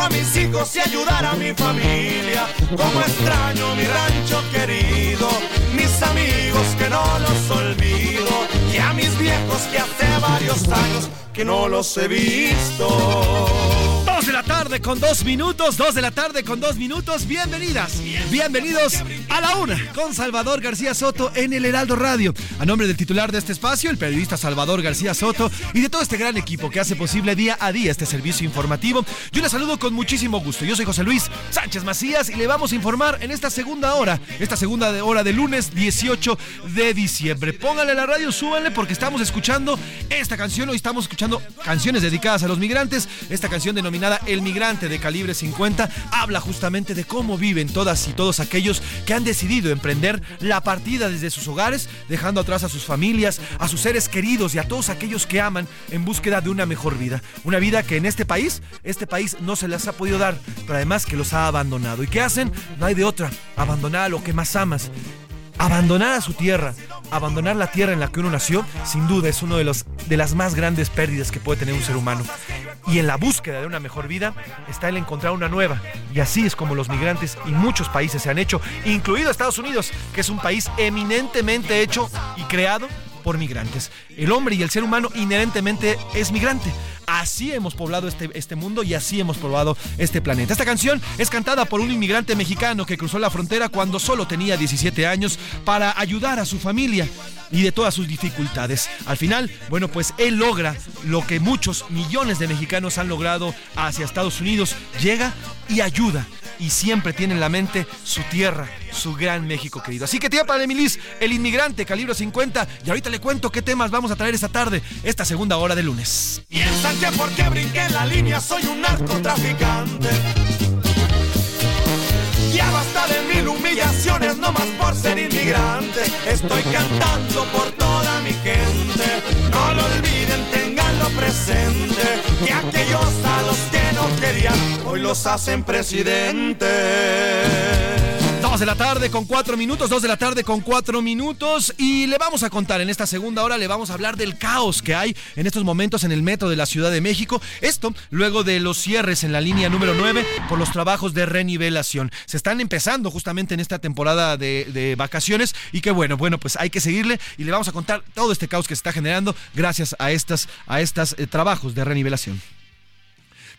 Speaker 14: a mis hijos y ayudar a mi familia. Como extraño mi rancho querido, mis amigos que no los olvido y a mis viejos que hace varios años que no los he visto.
Speaker 3: De la tarde con dos minutos, dos de la tarde con dos minutos. Bienvenidas, bienvenidos a la una con Salvador García Soto en el Heraldo Radio. A nombre del titular de este espacio, el periodista Salvador García Soto y de todo este gran equipo que hace posible día a día este servicio informativo, yo les saludo con muchísimo gusto. Yo soy José Luis Sánchez Macías y le vamos a informar en esta segunda hora, esta segunda hora de lunes 18 de diciembre. Pónganle la radio, súbanle porque estamos escuchando esta canción. Hoy estamos escuchando canciones dedicadas a los migrantes. Esta canción denominada el Migrante de Calibre 50 habla justamente de cómo viven todas y todos aquellos que han decidido emprender la partida desde sus hogares, dejando atrás a sus familias, a sus seres queridos y a todos aquellos que aman en búsqueda de una mejor vida. Una vida que en este país, este país no se les ha podido dar, pero además que los ha abandonado. ¿Y qué hacen? No hay de otra, abandonar a lo que más amas. Abandonar a su tierra, abandonar la tierra en la que uno nació, sin duda es una de, los, de las más grandes pérdidas que puede tener un ser humano. Y en la búsqueda de una mejor vida está el encontrar una nueva. Y así es como los migrantes y muchos países se han hecho, incluido Estados Unidos, que es un país eminentemente hecho y creado por migrantes. El hombre y el ser humano inherentemente es migrante. Así hemos poblado este, este mundo y así hemos poblado este planeta. Esta canción es cantada por un inmigrante mexicano que cruzó la frontera cuando solo tenía 17 años para ayudar a su familia y de todas sus dificultades. Al final, bueno, pues él logra lo que muchos millones de mexicanos han logrado hacia Estados Unidos. Llega y ayuda y siempre tiene en la mente su tierra, su gran México querido. Así que tía para Emilis, el inmigrante, calibre 50. Y ahorita le cuento qué temas vamos a traer esta tarde, esta segunda hora de lunes.
Speaker 15: Piensan que porque brinqué la línea soy un narcotraficante. Ya basta de mil humillaciones, no más por ser inmigrante. Estoy cantando por toda mi gente. No lo olviden, tenganlo presente. Que aquellos a los que no querían, hoy los hacen presidente.
Speaker 3: Dos de la tarde con cuatro minutos, dos de la tarde con cuatro minutos y le vamos a contar en esta segunda hora, le vamos a hablar del caos que hay en estos momentos en el metro de la Ciudad de México. Esto luego de los cierres en la línea número 9 por los trabajos de renivelación. Se están empezando justamente en esta temporada de, vacaciones y que bueno, bueno, pues hay que seguirle y le vamos a contar todo este caos que se está generando gracias a estas, a estas eh, trabajos de renivelación.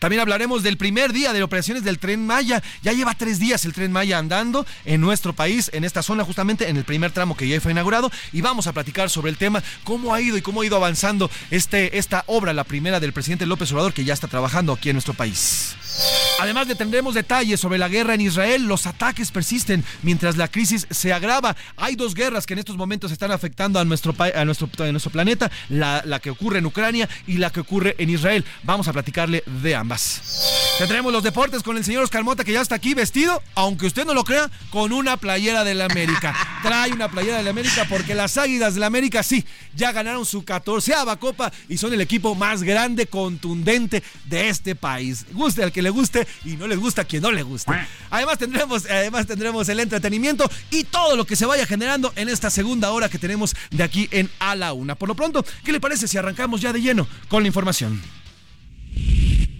Speaker 3: También hablaremos del primer día de operaciones del tren Maya. Ya lleva tres días el tren Maya andando en nuestro país, en esta zona, justamente en el primer tramo que ya fue inaugurado. Y vamos a platicar sobre el tema, cómo ha ido y cómo ha ido avanzando este, esta obra, la primera del presidente López Obrador, que ya está trabajando aquí en nuestro país. Además le tendremos detalles sobre la guerra en Israel. Los ataques persisten mientras la crisis se agrava. Hay dos guerras que en estos momentos están afectando a nuestro, a nuestro, a nuestro planeta, la, la que ocurre en Ucrania y la que ocurre en Israel. Vamos a platicarle de ambas. Tendremos los deportes con el señor Oscar Mota que ya está aquí vestido, aunque usted no lo crea, con una playera de la América. [laughs] Trae una playera de la América porque las Águilas de la América sí, ya ganaron su catorceava copa y son el equipo más grande, contundente de este país. Guste al que le guste y no les gusta a quien no le guste. Además tendremos, además tendremos el entretenimiento y todo lo que se vaya generando en esta segunda hora que tenemos de aquí en A la Una. Por lo pronto, ¿qué le parece si arrancamos ya de lleno con la información?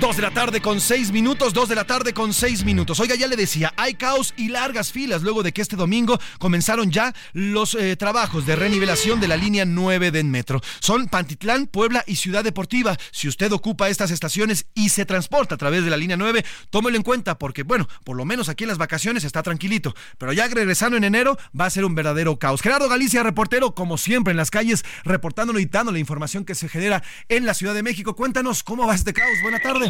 Speaker 3: Dos de la tarde con seis minutos, dos de la tarde con seis minutos. Oiga, ya le decía, hay caos y largas filas luego de que este domingo comenzaron ya los eh, trabajos de renivelación de la línea 9 del metro. Son Pantitlán, Puebla y Ciudad Deportiva. Si usted ocupa estas estaciones y se transporta a través de la línea 9, tómelo en cuenta porque, bueno, por lo menos aquí en las vacaciones está tranquilito. Pero ya regresando en enero va a ser un verdadero caos. Gerardo Galicia, reportero, como siempre en las calles, reportándolo y dando la información que se genera en la Ciudad de México. Cuéntanos cómo va este caos. Buena tarde.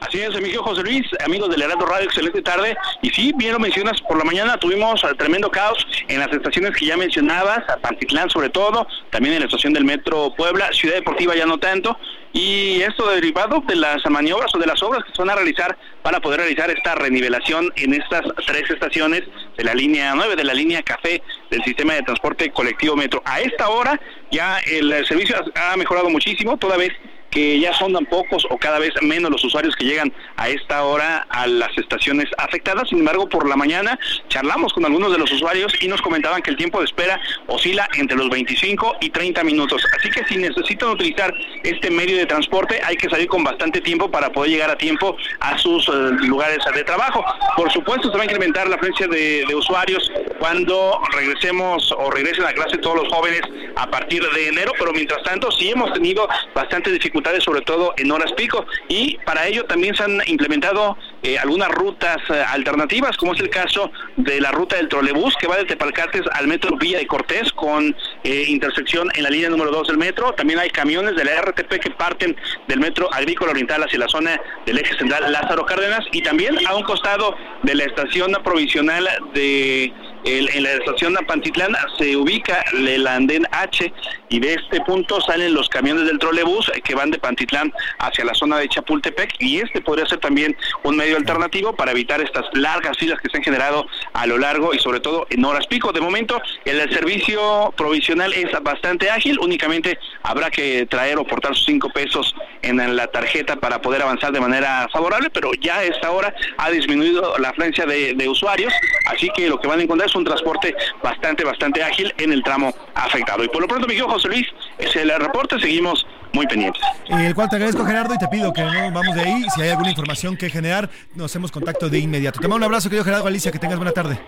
Speaker 17: Así es, amigo José Luis, amigos del Heraldo Radio, excelente tarde. Y sí, bien lo mencionas, por la mañana tuvimos tremendo caos en las estaciones que ya mencionabas, a Pantitlán sobre todo, también en la estación del Metro Puebla, Ciudad Deportiva ya no tanto. Y esto derivado de las maniobras o de las obras que se van a realizar para poder realizar esta renivelación en estas tres estaciones de la línea 9, de la línea café del sistema de transporte colectivo Metro. A esta hora ya el servicio ha mejorado muchísimo, toda vez que ya son tan pocos o cada vez menos los usuarios que llegan a esta hora a las estaciones afectadas. Sin embargo, por la mañana charlamos con algunos de los usuarios y nos comentaban que el tiempo de espera oscila entre los 25 y 30 minutos. Así que si necesitan utilizar este medio de transporte, hay que salir con bastante tiempo para poder llegar a tiempo a sus eh, lugares de trabajo. Por supuesto, se va a incrementar la frecuencia de, usuarios cuando regresemos o regresen a clase todos los jóvenes a partir de enero, pero mientras tanto sí hemos tenido bastantes sobre todo en horas pico, y para ello también se han implementado eh, algunas rutas eh, alternativas, como es el caso de la ruta del trolebús que va de Tepalcates al metro Villa de Cortés con eh, intersección en la línea número 2 del metro. También hay camiones de la RTP que parten del metro agrícola oriental hacia la zona del eje central Lázaro Cárdenas y también a un costado de la estación provisional de en la estación de Pantitlán se ubica el andén H y de este punto salen los camiones del trolebús que van de Pantitlán hacia la zona de Chapultepec y este podría ser también un medio alternativo para evitar estas largas filas que se han generado a lo largo y sobre todo en horas pico. De momento el servicio provisional es bastante ágil, únicamente habrá que traer o portar sus cinco pesos en la tarjeta para poder avanzar de manera favorable, pero ya a esta hora ha disminuido la afluencia de, de usuarios, así que lo que van a encontrar es un transporte bastante, bastante ágil en el tramo afectado. Y por lo pronto, mi José Luis, es el reporte, seguimos muy pendientes.
Speaker 3: El cual te agradezco, Gerardo, y te pido que no vamos de ahí. Si hay alguna información que generar, nos hacemos contacto de inmediato. Te mando un abrazo, querido Gerardo Alicia, que tengas buena tarde.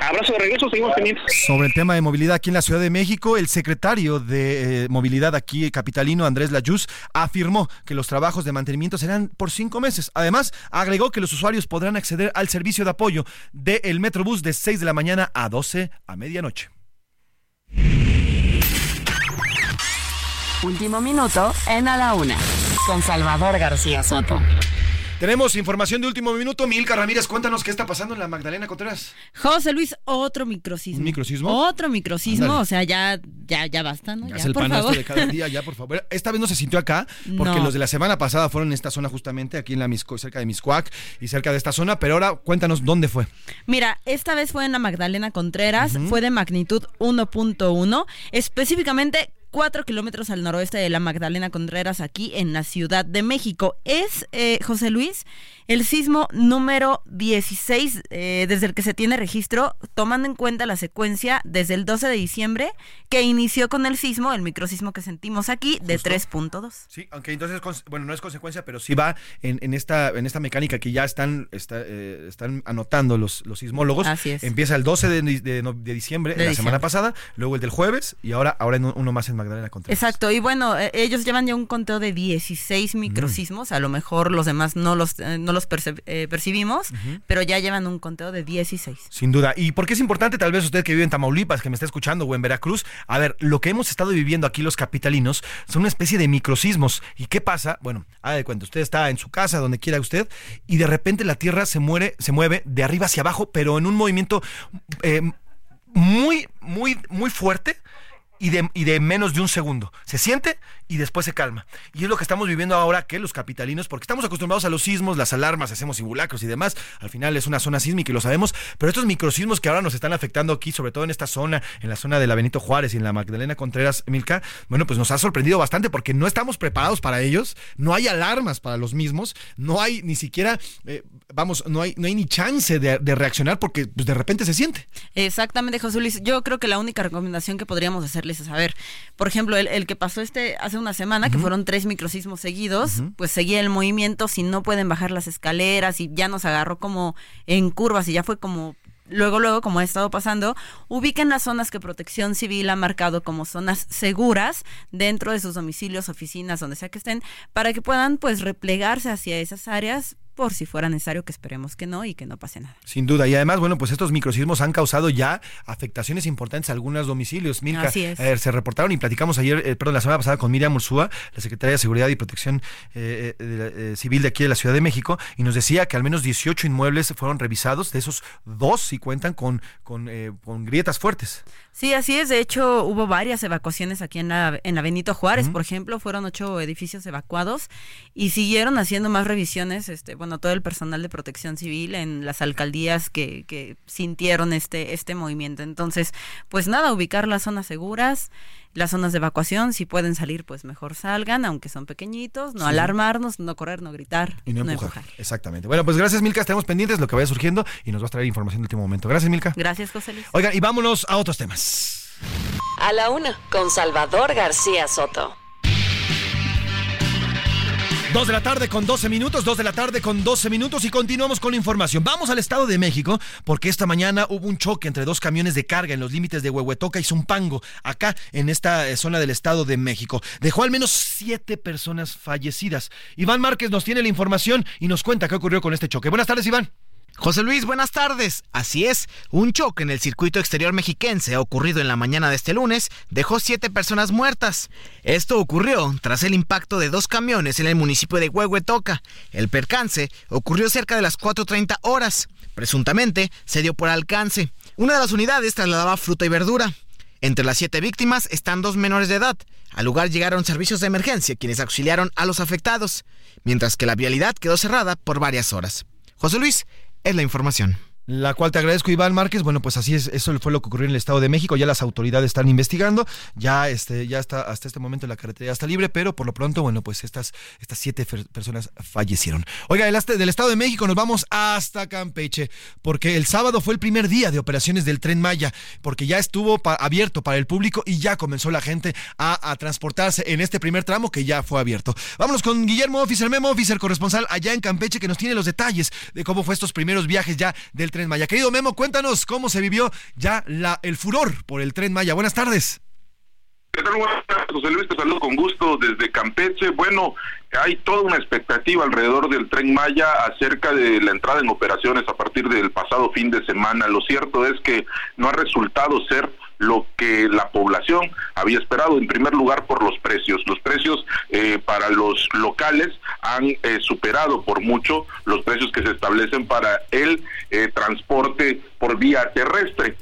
Speaker 17: Abrazo de regreso, seguimos pendientes.
Speaker 3: Sobre el tema de movilidad aquí en la Ciudad de México, el secretario de eh, movilidad aquí capitalino, Andrés Layuz, afirmó que los trabajos de mantenimiento serán por cinco meses. Además, agregó que los usuarios podrán acceder al servicio de apoyo del Metrobús de 6 de la mañana a 12 a medianoche.
Speaker 1: Último minuto en A la Una, con Salvador García Soto.
Speaker 3: Tenemos información de último minuto. Milka Ramírez, cuéntanos qué está pasando en la Magdalena Contreras.
Speaker 18: José Luis, otro microcismo.
Speaker 3: ¿Un microcismo?
Speaker 18: Otro microcismo, o sea, ya, ya, ya basta, ¿no?
Speaker 3: Ya, es el panasto de cada día, ya, por favor. Esta vez no se sintió acá, porque los de la semana pasada fueron en esta zona justamente, aquí en la Misco, cerca de Miscuac y cerca de esta zona, pero ahora cuéntanos dónde fue.
Speaker 18: Mira, esta vez fue en la Magdalena Contreras, fue de magnitud 1.1, específicamente 4 kilómetros al noroeste de la Magdalena Contreras, aquí en la Ciudad de México. Es, eh, José Luis, el sismo número 16 eh, desde el que se tiene registro, tomando en cuenta la secuencia desde el 12 de diciembre, que inició con el sismo, el microsismo que sentimos aquí, de 3.2.
Speaker 3: Sí, aunque entonces, bueno, no es consecuencia, pero sí va en, esta, en esta mecánica que ya están, eh, están anotando los, los sismólogos.
Speaker 18: Así es.
Speaker 3: Empieza el 12 de, diciembre, de la semana pasada, luego el del jueves y ahora, ahora uno más en Magdalena Contreras.
Speaker 18: Exacto, y bueno, eh, ellos llevan ya un conteo de 16 microsismos, a lo mejor los demás no los los eh, percibimos, pero ya llevan un conteo de 16.
Speaker 3: Sin duda. ¿Y por qué es importante, tal vez usted que vive en Tamaulipas, que me está escuchando, o en Veracruz? A ver, lo que hemos estado viviendo aquí los capitalinos son una especie de microsismos. ¿Y qué pasa? Bueno, haga de cuenta, usted está en su casa, donde quiera usted, y de repente la Tierra se, muere, se mueve de arriba hacia abajo, pero en un movimiento eh, muy, muy, muy fuerte y de, menos de un segundo. Se siente y después se calma. Y es lo que estamos viviendo ahora que los capitalinos, porque estamos acostumbrados a los sismos, las alarmas, hacemos simulacros y demás. Al final es una zona sísmica y lo sabemos, pero estos microsismos que ahora nos están afectando aquí, sobre todo en esta zona, en la zona de la Benito Juárez y en la Magdalena Contreras, Milka, bueno, pues nos ha sorprendido bastante porque no estamos preparados para ellos, no hay alarmas para los mismos, no hay ni siquiera, eh, vamos, no hay, no hay ni chance de, reaccionar porque pues, de repente se siente.
Speaker 18: Exactamente, José Luis. Yo creo que la única recomendación que podríamos hacerles es saber, por ejemplo, el, el que pasó este hace una semana, que fueron tres microsismos seguidos, pues seguía el movimiento, si no pueden bajar las escaleras y ya nos agarró como en curvas y ya fue como luego, luego, como ha estado pasando, ubiquen las zonas que Protección Civil ha marcado como zonas seguras dentro de sus domicilios, oficinas, donde sea que estén, para que puedan pues replegarse hacia esas áreas por si fuera necesario, que esperemos que no y que no pase nada.
Speaker 3: Sin duda. Y además, bueno, pues estos microsismos han causado ya afectaciones importantes a algunos domicilios. Milka,
Speaker 18: Así es.
Speaker 3: se reportaron y platicamos ayer, eh, perdón, la semana pasada con Miriam Ursúa, la secretaria de Seguridad y Protección eh, eh, Civil de aquí de la Ciudad de México, y nos decía que al menos 18 inmuebles fueron revisados, de esos dos sí cuentan con, con, con grietas fuertes.
Speaker 18: Sí, así es. De hecho, hubo varias evacuaciones aquí en la, en la Benito Juárez, por ejemplo, fueron ocho edificios evacuados y siguieron haciendo más revisiones, este, bueno, todo el personal de protección civil en las alcaldías que, que sintieron este, este movimiento. Entonces, pues nada, ubicar las zonas seguras, las zonas de evacuación, si pueden salir, pues mejor salgan, aunque son pequeñitos, no alarmarnos, no correr, no gritar,
Speaker 3: y no, empujar. Exactamente. Bueno, pues gracias Milka, estamos pendientes de lo que vaya surgiendo y nos va a traer información de último momento. Gracias Milka.
Speaker 18: Gracias José Luis.
Speaker 3: Oigan, y vámonos a otros temas.
Speaker 1: A la una, con Salvador García Soto.
Speaker 3: Dos de la tarde con 12 minutos, dos de la tarde con 12 minutos y continuamos con la información. Vamos al Estado de México porque esta mañana hubo un choque entre dos camiones de carga en los límites de Huehuetoca y Zumpango, acá en esta eh, zona del Estado de México. Dejó al menos siete personas fallecidas. Iván Márquez nos tiene la información y nos cuenta qué ocurrió con este choque. Buenas tardes, Iván.
Speaker 19: José Luis, buenas tardes. Así es, un choque en el circuito exterior mexiquense ocurrido en la mañana de este lunes dejó siete personas muertas. Esto ocurrió tras el impacto de dos camiones en el municipio de Huehuetoca. El percance ocurrió cerca de las 4.30 horas. Presuntamente se dio por alcance. Una de las unidades trasladaba fruta y verdura. Entre las siete víctimas están dos menores de edad. Al lugar llegaron servicios de emergencia quienes auxiliaron a los afectados, mientras que la vialidad quedó cerrada por varias horas. José Luis, es la información
Speaker 3: la cual te agradezco Iván Márquez. Bueno, pues así es, eso fue lo que ocurrió en el Estado de México. Ya las autoridades están investigando, ya este, ya está hasta este momento la carretera está libre, pero por lo pronto, bueno, pues estas, estas siete personas fallecieron. Oiga, del, del Estado de México nos vamos hasta Campeche, porque el sábado fue el primer día de operaciones del Tren Maya, porque ya estuvo abierto para el público y ya comenzó la gente a, a, transportarse en este primer tramo que ya fue abierto. Vámonos con Guillermo Officer, Memo Officer, corresponsal allá en Campeche, que nos tiene los detalles de cómo fue estos primeros viajes ya del Tren Maya. Querido Memo, cuéntanos cómo se vivió ya la, el furor por el Tren Maya. Buenas tardes.
Speaker 20: ¿Qué tal? Buenas tardes, José Luis, te saludo con gusto desde Campeche. Bueno, hay toda una expectativa alrededor del Tren Maya acerca de la entrada en operaciones a partir del pasado fin de semana. Lo cierto es que no ha resultado ser lo que la población había esperado, en primer lugar por los precios. Los precios eh, para los locales han eh, superado por mucho los precios que se establecen para el eh, transporte por vía terrestre.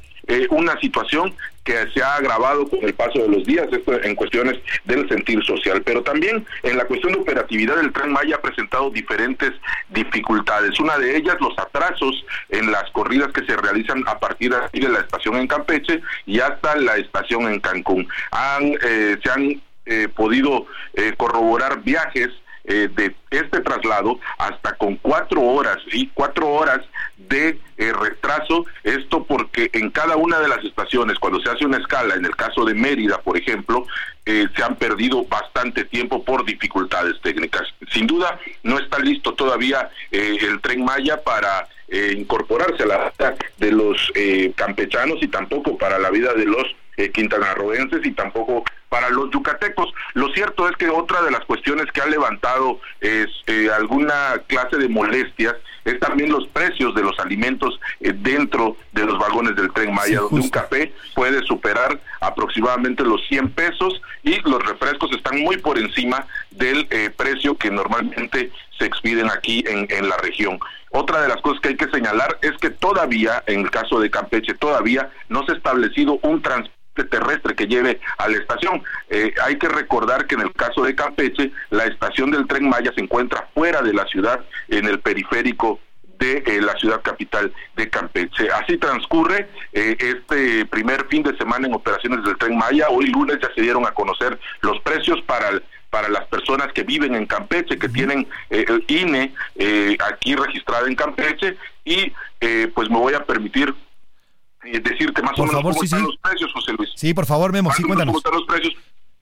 Speaker 20: una situación que se ha agravado con el paso de los días, esto en cuestiones del sentir social, pero también en la cuestión de operatividad del tren Maya ha presentado diferentes dificultades. Una de ellas, los atrasos en las corridas que se realizan a partir de la estación en Campeche y hasta la estación en Cancún. Han, eh, se han eh, podido eh, corroborar viajes eh, de este traslado hasta con cuatro horas, y cuatro horas de eh, retraso, esto porque en cada una de las estaciones, cuando se hace una escala, en el caso de Mérida, por ejemplo, eh, se han perdido bastante tiempo por dificultades técnicas. Sin duda, no está listo todavía el tren Maya para incorporarse a la vida de los campechanos y tampoco para la vida de los quintanarroenses y tampoco para los yucatecos. Lo cierto es que otra de las cuestiones que ha levantado es eh, alguna clase de molestias es también los precios de los alimentos eh, dentro de los vagones del tren Maya, donde un café puede superar aproximadamente los 100 pesos y los refrescos están muy por encima del eh, precio que normalmente se expiden aquí en, en la región. Otra de las cosas que hay que señalar es que todavía, en el caso de Campeche, todavía no se ha establecido un transporte terrestre que lleve a la estación. Eh, hay que recordar que en el caso de Campeche, la estación del tren Maya se encuentra fuera de la ciudad, en el periférico de eh, la ciudad capital de Campeche. Así transcurre eh, este primer fin de semana en operaciones del tren Maya. Hoy lunes ya se dieron a conocer los precios para para las personas que viven en Campeche, que tienen el INE aquí registrada en Campeche y pues me voy a permitir decirte más o menos cómo están los precios, José Luis.
Speaker 3: Sí, por favor, Memo, sí, cuéntanos.
Speaker 20: ¿Cómo están los precios?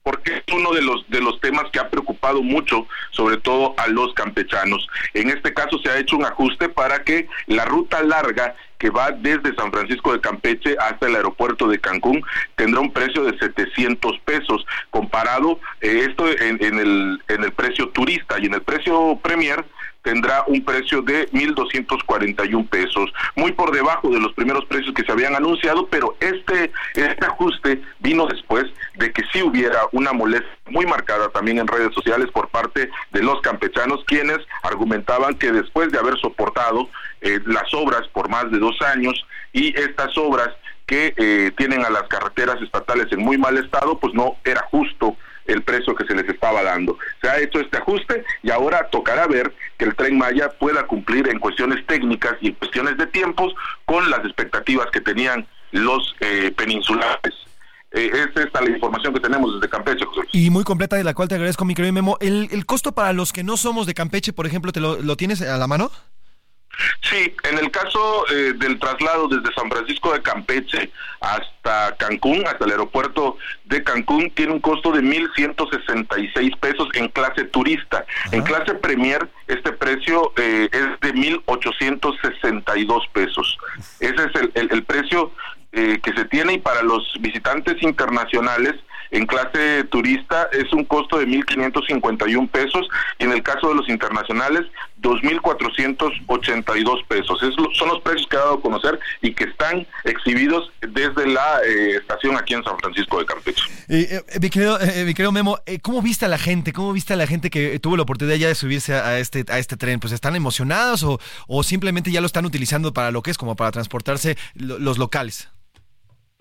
Speaker 20: Porque es uno de los de los temas que ha preocupado mucho, sobre todo a los campechanos. En este caso se ha hecho un ajuste para que la ruta larga que va desde San Francisco de Campeche hasta el aeropuerto de Cancún tendrá un precio de 700 pesos comparado eh, esto en, en, el en el precio turista y en el precio premier tendrá un precio de 1.241 pesos, muy por debajo de los primeros precios que se habían anunciado, pero este, este ajuste vino después de que sí hubiera una molestia muy marcada también en redes sociales por parte de los campechanos, quienes argumentaban que después de haber soportado eh, las obras por más de dos años y estas obras que eh, tienen a las carreteras estatales en muy mal estado, pues no era justo el precio que se les estaba dando. Se ha hecho este ajuste y ahora tocará ver que el tren Maya pueda cumplir en cuestiones técnicas y en cuestiones de tiempos con las expectativas que tenían los eh, peninsulares. Eh, es la información que tenemos desde Campeche, José.
Speaker 3: Y muy completa, de la cual te agradezco, mi querido Memo. ¿El, el costo para los que no somos de Campeche, por ejemplo, te lo, lo tienes a la mano?
Speaker 20: Sí, en el caso eh, del traslado desde San Francisco de Campeche hasta Cancún, hasta el aeropuerto de Cancún, tiene un costo de 1.166 pesos en clase turista. En clase premier, este precio eh, es de 1.862 pesos. Ese es el, el, el precio eh, que se tiene y para los visitantes internacionales en clase turista es un costo de 1.551 pesos y en el caso de los internacionales 2.482 pesos. Es son los precios que ha dado a conocer y que están exhibidos desde la eh, estación aquí en San Francisco de Campeche.
Speaker 3: Eh, mi, querido, mi, querido, Memo, ¿cómo viste a la gente? ¿Cómo viste a la gente que tuvo la oportunidad ya de subirse a, este, a este tren? Pues están emocionados o, o simplemente ya lo están utilizando para lo que es como para transportarse los locales.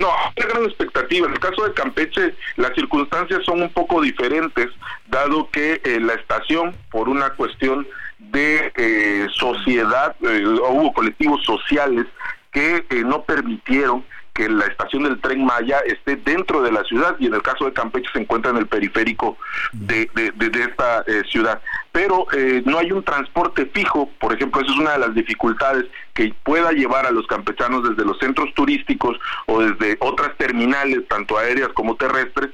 Speaker 20: No, hay gran expectativa. En el caso de Campeche, las circunstancias son un poco diferentes, dado que eh, la estación, por una cuestión de eh, sociedad, eh, hubo colectivos sociales que no permitieron que la estación del tren Maya esté dentro de la ciudad y en el caso de Campeche se encuentra en el periférico de, esta eh, ciudad. Pero eh, no hay un transporte fijo, por ejemplo, esa es una de las dificultades que pueda llevar a los campechanos desde los centros turísticos o desde otras terminales, tanto aéreas como terrestres,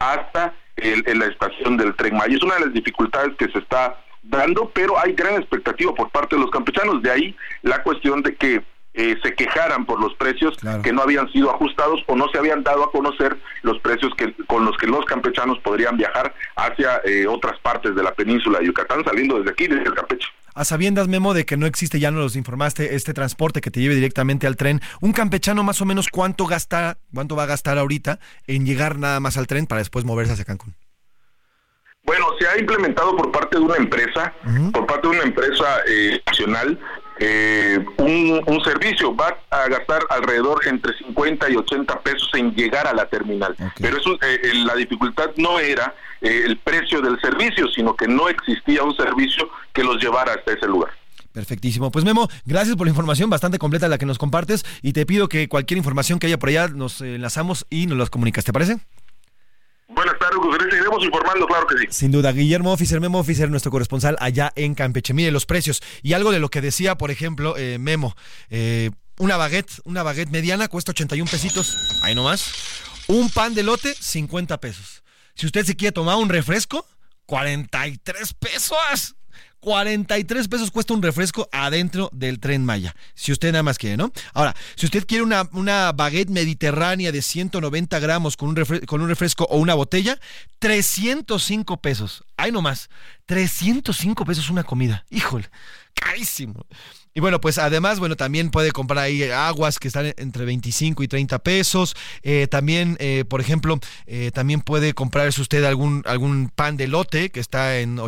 Speaker 20: hasta el, la estación del tren Maya. Es una de las dificultades que se está dando, pero hay gran expectativa por parte de los campechanos. De ahí la cuestión de que eh, se quejaran por los precios que no habían sido ajustados o no se habían dado a conocer los precios que con los que los campechanos podrían viajar hacia eh, otras partes de la península de Yucatán saliendo desde aquí, desde el Campeche.
Speaker 3: A sabiendas, Memo, de que no existe, ya nos informaste, este transporte que te lleve directamente al tren, un campechano más o menos cuánto gasta, cuánto va a gastar ahorita en llegar nada más al tren para después moverse hacia Cancún.
Speaker 20: Bueno, se ha implementado por parte de una empresa, por parte de una empresa eh, nacional, eh, un, servicio va a gastar alrededor entre 50 y 80 pesos en llegar a la terminal. Pero eso, eh, la dificultad no era eh, el precio del servicio, sino que no existía un servicio que los llevara hasta ese lugar.
Speaker 3: Perfectísimo. Pues Memo, gracias por la información bastante completa la que nos compartes y te pido que cualquier información que haya por allá nos enlazamos y nos las comunicas, ¿te parece?
Speaker 20: Buenas tardes, José Seguiremos informando, claro que sí.
Speaker 3: Sin duda, Guillermo Officer, Memo Officer, nuestro corresponsal allá en Campeche. Mire los precios. Y algo de lo que decía, por ejemplo, eh, Memo. Eh, una baguette, una baguette mediana cuesta 81 pesitos. Ahí nomás. Un pan de lote, 50 pesos. Si usted se quiere tomar un refresco, 43 pesos. 43 pesos cuesta un refresco adentro del tren Maya. Si usted nada más quiere, ¿no? Ahora, si usted quiere una, una baguette mediterránea de 190 gramos con un, refresco, con un refresco o una botella, 305 pesos. Ay, nomás. 305 pesos una comida. Híjole, carísimo. Y bueno, pues además, bueno, también puede comprar ahí aguas que están entre 25 y 30 pesos. Eh, también, eh, por ejemplo, eh, también puede comprarse usted algún, algún pan de lote que está en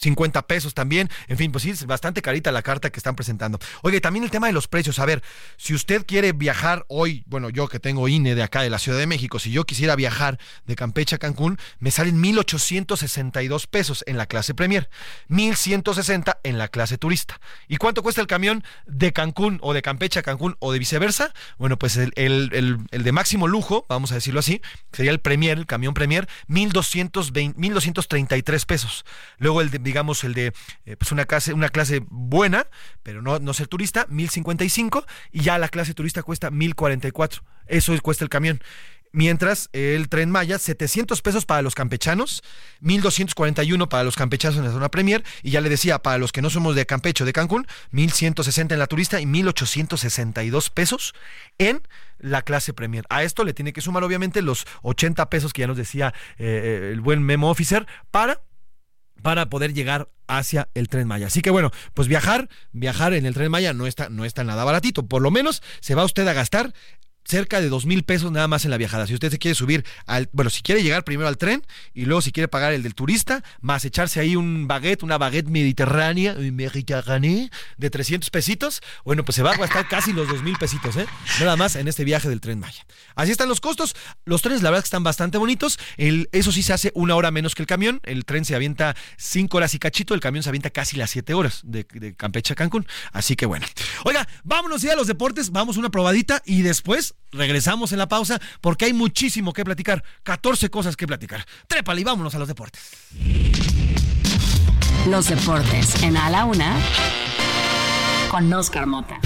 Speaker 3: 50 pesos también. En fin, pues sí, es bastante carita la carta que están presentando. Oye, también el tema de los precios. A ver, si usted quiere viajar hoy, bueno, yo que tengo INE de acá de la Ciudad de México, si yo quisiera viajar de Campeche a Cancún, me salen 1,862 pesos en la clase Premier, 1,160 en la clase turista. ¿Y cuánto cuesta el camión de Cancún o de Campeche a Cancún o de viceversa? Bueno, pues el, el, el, de máximo lujo, vamos a decirlo así, sería el Premier, el camión Premier, 1,233 pesos. Luego el de digamos, el de eh, pues una clase, una clase buena, pero no, no ser turista, 1055, y ya la clase turista cuesta 1044. Eso cuesta el camión. Mientras el tren Maya, 700 pesos para los campechanos, 1241 para los campechanos en la zona Premier, y ya le decía, para los que no somos de Campecho, de Cancún, 1160 en la turista y 1862 pesos en la clase Premier. A esto le tiene que sumar, obviamente, los 80 pesos que ya nos decía eh, eh, el buen Memo Officer para para poder llegar hacia el tren Maya. Así que bueno, pues viajar, viajar en el tren Maya no está, no está nada baratito. Por lo menos se va usted a gastar cerca de dos mil pesos nada más en la viajada. Si usted se quiere subir al, bueno, si quiere llegar primero al tren y luego si quiere pagar el del turista, más echarse ahí un baguette, una baguette mediterránea, mediterránea de 300 pesitos, bueno, pues se va a gastar [laughs] casi los dos mil pesitos, ¿eh? Nada más en este viaje del tren Maya. Así están los costos. Los trenes, la verdad, que están bastante bonitos. El, eso sí se hace una hora menos que el camión. El tren se avienta cinco horas y cachito, el camión se avienta casi las siete horas de, de Campeche a Cancún. Así que bueno. Oiga, vámonos ya a los deportes, vamos una probadita y después regresamos en la pausa porque hay muchísimo que platicar, 14 cosas que platicar. Trépale y vámonos a los deportes.
Speaker 1: Los deportes en A la Una con Oscar Mota.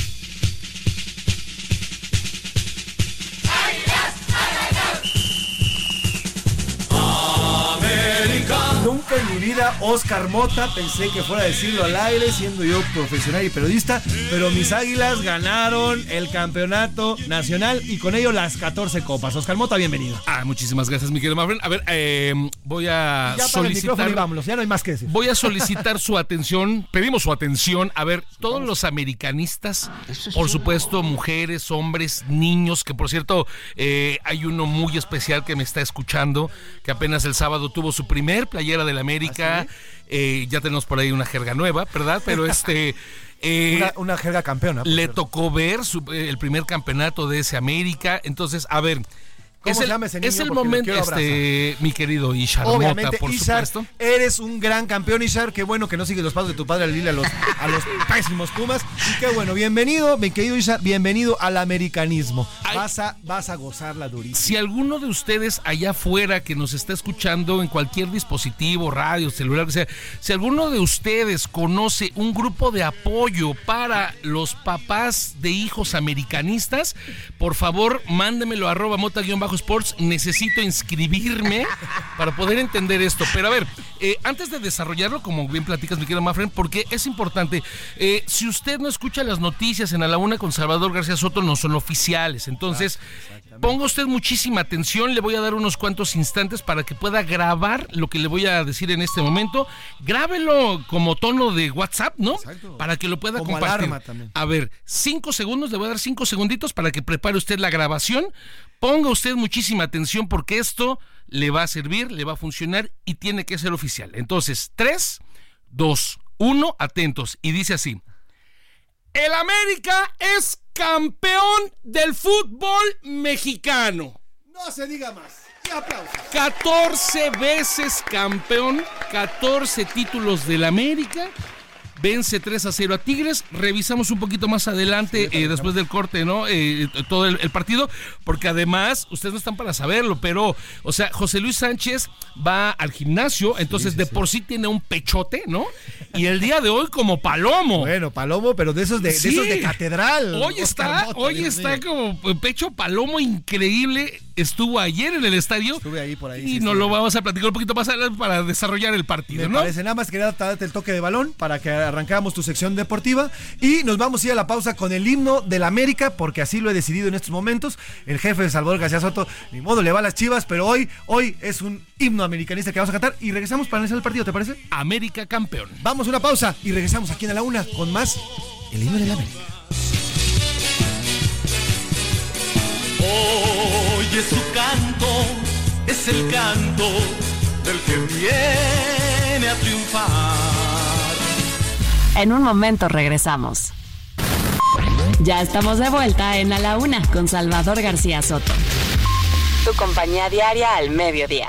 Speaker 3: Nunca en mi vida Oscar Mota pensé que fuera a decirlo al aire, siendo yo profesional y periodista, pero mis águilas ganaron el campeonato nacional y con ello las 14 copas. Oscar Mota, bienvenido.
Speaker 21: Ah, muchísimas gracias, mi querido Mafren. A ver, eh, voy a
Speaker 3: Ya para el micrófono y
Speaker 21: solicitar.
Speaker 3: vámonos, ya no hay más que decir.
Speaker 21: Voy a solicitar [laughs] su atención, pedimos su atención. A ver, todos los americanistas, por supuesto, mujeres, hombres, niños, que por cierto, eh, hay uno muy especial que me está escuchando, que apenas el sábado tuvo su primer playera del América. Eh, ya tenemos por ahí una jerga nueva, ¿verdad? Pero [laughs] este. eh,
Speaker 3: Una, una jerga campeona.
Speaker 21: le
Speaker 3: cierto.
Speaker 21: tocó ver su- el primer campeonato de ese América. Entonces, a ver.
Speaker 3: ¿Cómo
Speaker 21: es
Speaker 3: se
Speaker 21: el,
Speaker 3: llama ese
Speaker 21: es el
Speaker 3: Porque
Speaker 21: momento, este, mi querido Ishar Mota,
Speaker 3: Obviamente,
Speaker 21: por
Speaker 3: Ishar,
Speaker 21: supuesto.
Speaker 3: eres un gran campeón, Ishar. Qué bueno que no sigues los pasos de tu padre al irle a los, a los [laughs] pésimos Pumas. Y qué bueno, bienvenido, mi querido Ishar, bienvenido al americanismo. Vas a, vas a gozarla durísimo.
Speaker 21: Si alguno de ustedes allá afuera que nos está escuchando en cualquier dispositivo, radio, celular, que sea, si alguno de ustedes conoce un grupo de apoyo para los papás de hijos americanistas, por favor, mándemelo a arroba mota-sports. Necesito inscribirme para poder entender esto. Pero a ver, eh, antes de desarrollarlo, como bien platicas, mi querido Mafren, porque es importante, eh, si usted no escucha las noticias en A la Una con Salvador García Soto, no son oficiales. Entonces, ponga usted muchísima atención. Le voy a dar unos cuantos instantes para que pueda grabar lo que le voy a decir en este momento. Grábelo como tono de WhatsApp, ¿no? Para que lo pueda
Speaker 3: Como
Speaker 21: compartir.
Speaker 3: alarma también.
Speaker 21: A ver, cinco segundos, le voy a dar cinco segunditos para que prepare usted la grabación. Ponga usted muchísima atención porque esto le va a servir, le va a funcionar y tiene que ser oficial. Entonces, tres, dos, uno, atentos. Y dice así. El América es campeón del fútbol mexicano.
Speaker 3: No se diga más. Y aplausos.
Speaker 21: 14 veces campeón, 14 títulos del América. Vence 3 a 0 a Tigres. Revisamos un poquito más adelante, eh, después del corte, ¿no? Eh, todo el, el partido, porque además, ustedes no están para saberlo, pero, o sea, José Luis Sánchez va al gimnasio, entonces de por sí tiene un pechote, ¿no? Y el día de hoy como palomo.
Speaker 3: Bueno, palomo, pero de esos de, esos de catedral.
Speaker 21: Hoy
Speaker 3: Oscar
Speaker 21: está,
Speaker 3: Mota,
Speaker 21: hoy
Speaker 3: Dios
Speaker 21: está como pecho palomo increíble. Estuvo ayer en el estadio.
Speaker 3: Estuve ahí por ahí.
Speaker 21: Y
Speaker 3: sí,
Speaker 21: nos
Speaker 3: sí.
Speaker 21: lo vamos a platicar un poquito más adelante para desarrollar el partido,
Speaker 3: Me
Speaker 21: ¿no?
Speaker 3: parece nada más quería darte el toque de balón para que arrancáramos tu sección deportiva y nos vamos a ir a la pausa con el himno del América porque así lo he decidido en estos momentos. El jefe de Salvador García Soto, ni modo le va a las Chivas, pero hoy hoy es un himno americanista que vamos a cantar y regresamos para analizar el partido, ¿te parece?
Speaker 21: América campeón.
Speaker 3: Vamos a una pausa y regresamos aquí en la una con más el himno del América.
Speaker 22: Oye su canto, es el canto del que viene a triunfar.
Speaker 1: En un momento regresamos. Ya estamos de vuelta en A la Una con Salvador García Soto. Tu compañía diaria al mediodía.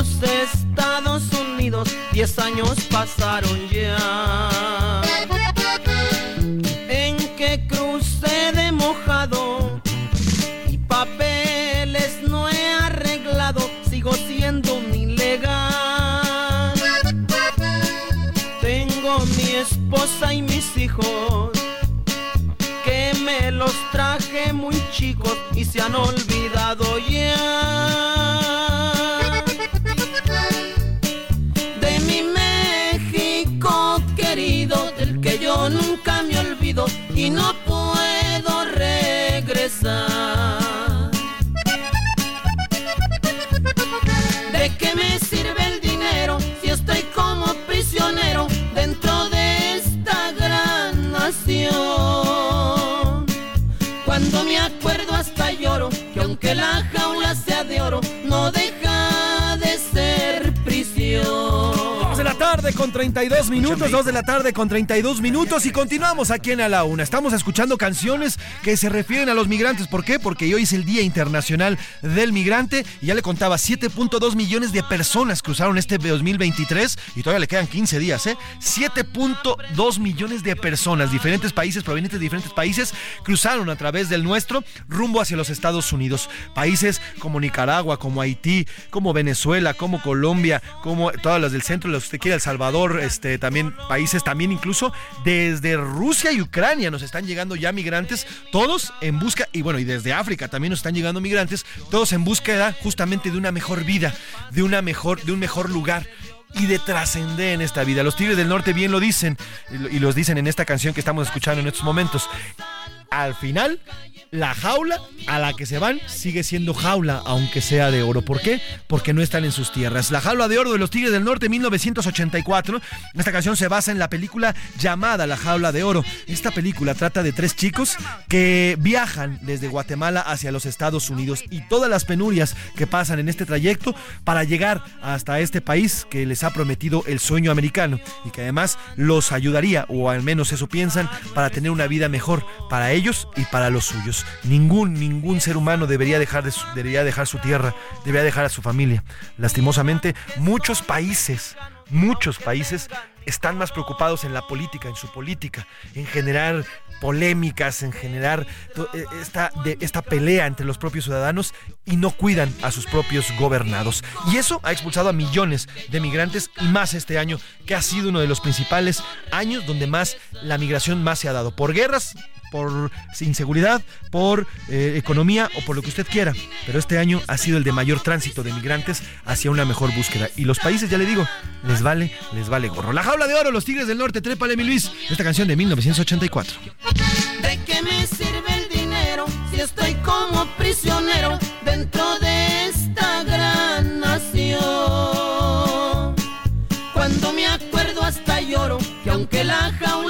Speaker 22: Estados Unidos. Diez años pasaron ya. En que crucé de mojado y papeles no he arreglado. Sigo siendo un ilegal. Tengo mi esposa y mis hijos que me los traje muy chicos y se han olvidado
Speaker 3: con 32 minutos, 2 de la tarde con 32 minutos y continuamos aquí en A la Una. Estamos escuchando canciones que se refieren a los migrantes. ¿Por qué? Porque hoy es el Día Internacional del Migrante y ya le contaba 7.2 millones de personas cruzaron este 2023 y todavía le quedan 15 días, ¿eh? 7.2 millones de personas, diferentes países, provenientes de diferentes países, cruzaron a través del nuestro rumbo hacia los Estados Unidos. Países como Nicaragua, como Haití, como Venezuela, como Colombia, como todas las del centro, los usted quiere El Salvador, este, también países, también incluso desde Rusia y Ucrania nos están llegando ya migrantes, todos en busca, y bueno, y desde África también nos están llegando migrantes, todos en búsqueda justamente de una mejor vida, de una mejor, de un mejor lugar y de trascender en esta vida. Los Tigres del Norte bien lo dicen y los dicen en esta canción que estamos escuchando en estos momentos. Al final, la jaula a la que se van sigue siendo jaula, aunque sea de oro. ¿Por qué? Porque no están en sus tierras. La jaula de oro de los Tigres del Norte, 1984. Esta canción se basa en la película llamada La jaula de oro. Esta película trata de tres chicos que viajan desde Guatemala hacia los Estados Unidos y todas las penurias que pasan en este trayecto para llegar hasta este país que les ha prometido el sueño americano y que además los ayudaría, o al menos eso piensan, para tener una vida mejor para ellos y para los suyos. Ningún, ningún ser humano debería dejar, de debería dejar su tierra, debería dejar a su familia. Lastimosamente, muchos países, muchos países están más preocupados en la política, en su política, en generar polémicas, en generar eh, esta, esta pelea entre los propios ciudadanos y no cuidan a sus propios gobernados. Y eso ha expulsado a millones de migrantes y más este año, que ha sido uno de los principales años donde más la migración más se ha dado. Por guerras, por inseguridad, por eh, economía o por lo que usted quiera. Pero este año ha sido el de mayor tránsito de migrantes hacia una mejor búsqueda. Y los países, ya le digo, les vale, les vale gorro. La jaula de oro, los Tigres del Norte, trépale mi Luis. Esta canción de 1984.
Speaker 23: ¿De qué me sirve el dinero si estoy como prisionero dentro de esta gran nación? Cuando me acuerdo hasta lloro que aunque la jaula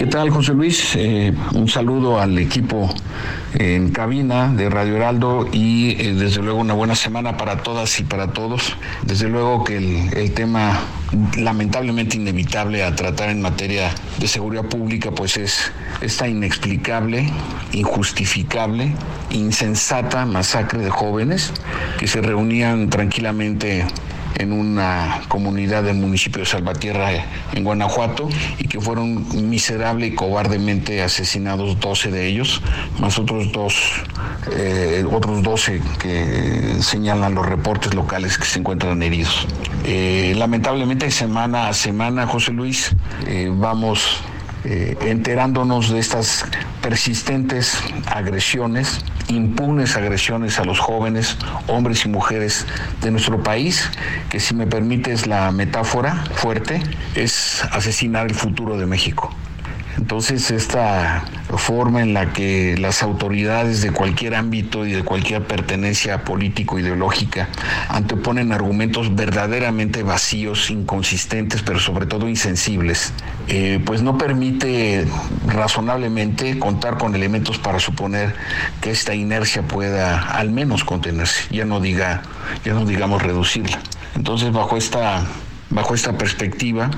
Speaker 24: ¿Qué tal, José Luis? Eh, un saludo al equipo en cabina de Radio Heraldo y eh, desde luego una buena semana para todas y para todos. Desde luego que el, tema lamentablemente inevitable a tratar en materia de seguridad pública pues es esta inexplicable, injustificable, insensata masacre de jóvenes que se reunían tranquilamente en una comunidad del municipio de Salvatierra en Guanajuato y que fueron miserable y cobardemente asesinados 12 de ellos, más otros dos, eh, otros 12 que señalan los reportes locales que se encuentran heridos. Eh, lamentablemente semana a semana, José Luis, eh, vamos enterándonos de estas persistentes agresiones, impunes agresiones a los jóvenes, hombres y mujeres de nuestro país, que si me permites la metáfora fuerte, es asesinar el futuro de México. Entonces, esta forma en la que las autoridades de cualquier ámbito y de cualquier pertenencia político-ideológica anteponen argumentos verdaderamente vacíos, inconsistentes, pero sobre todo insensibles, eh, pues no permite razonablemente contar con elementos para suponer que esta inercia pueda al menos contenerse, ya no diga, ya no digamos reducirla. Entonces, bajo esta Bajo esta perspectiva,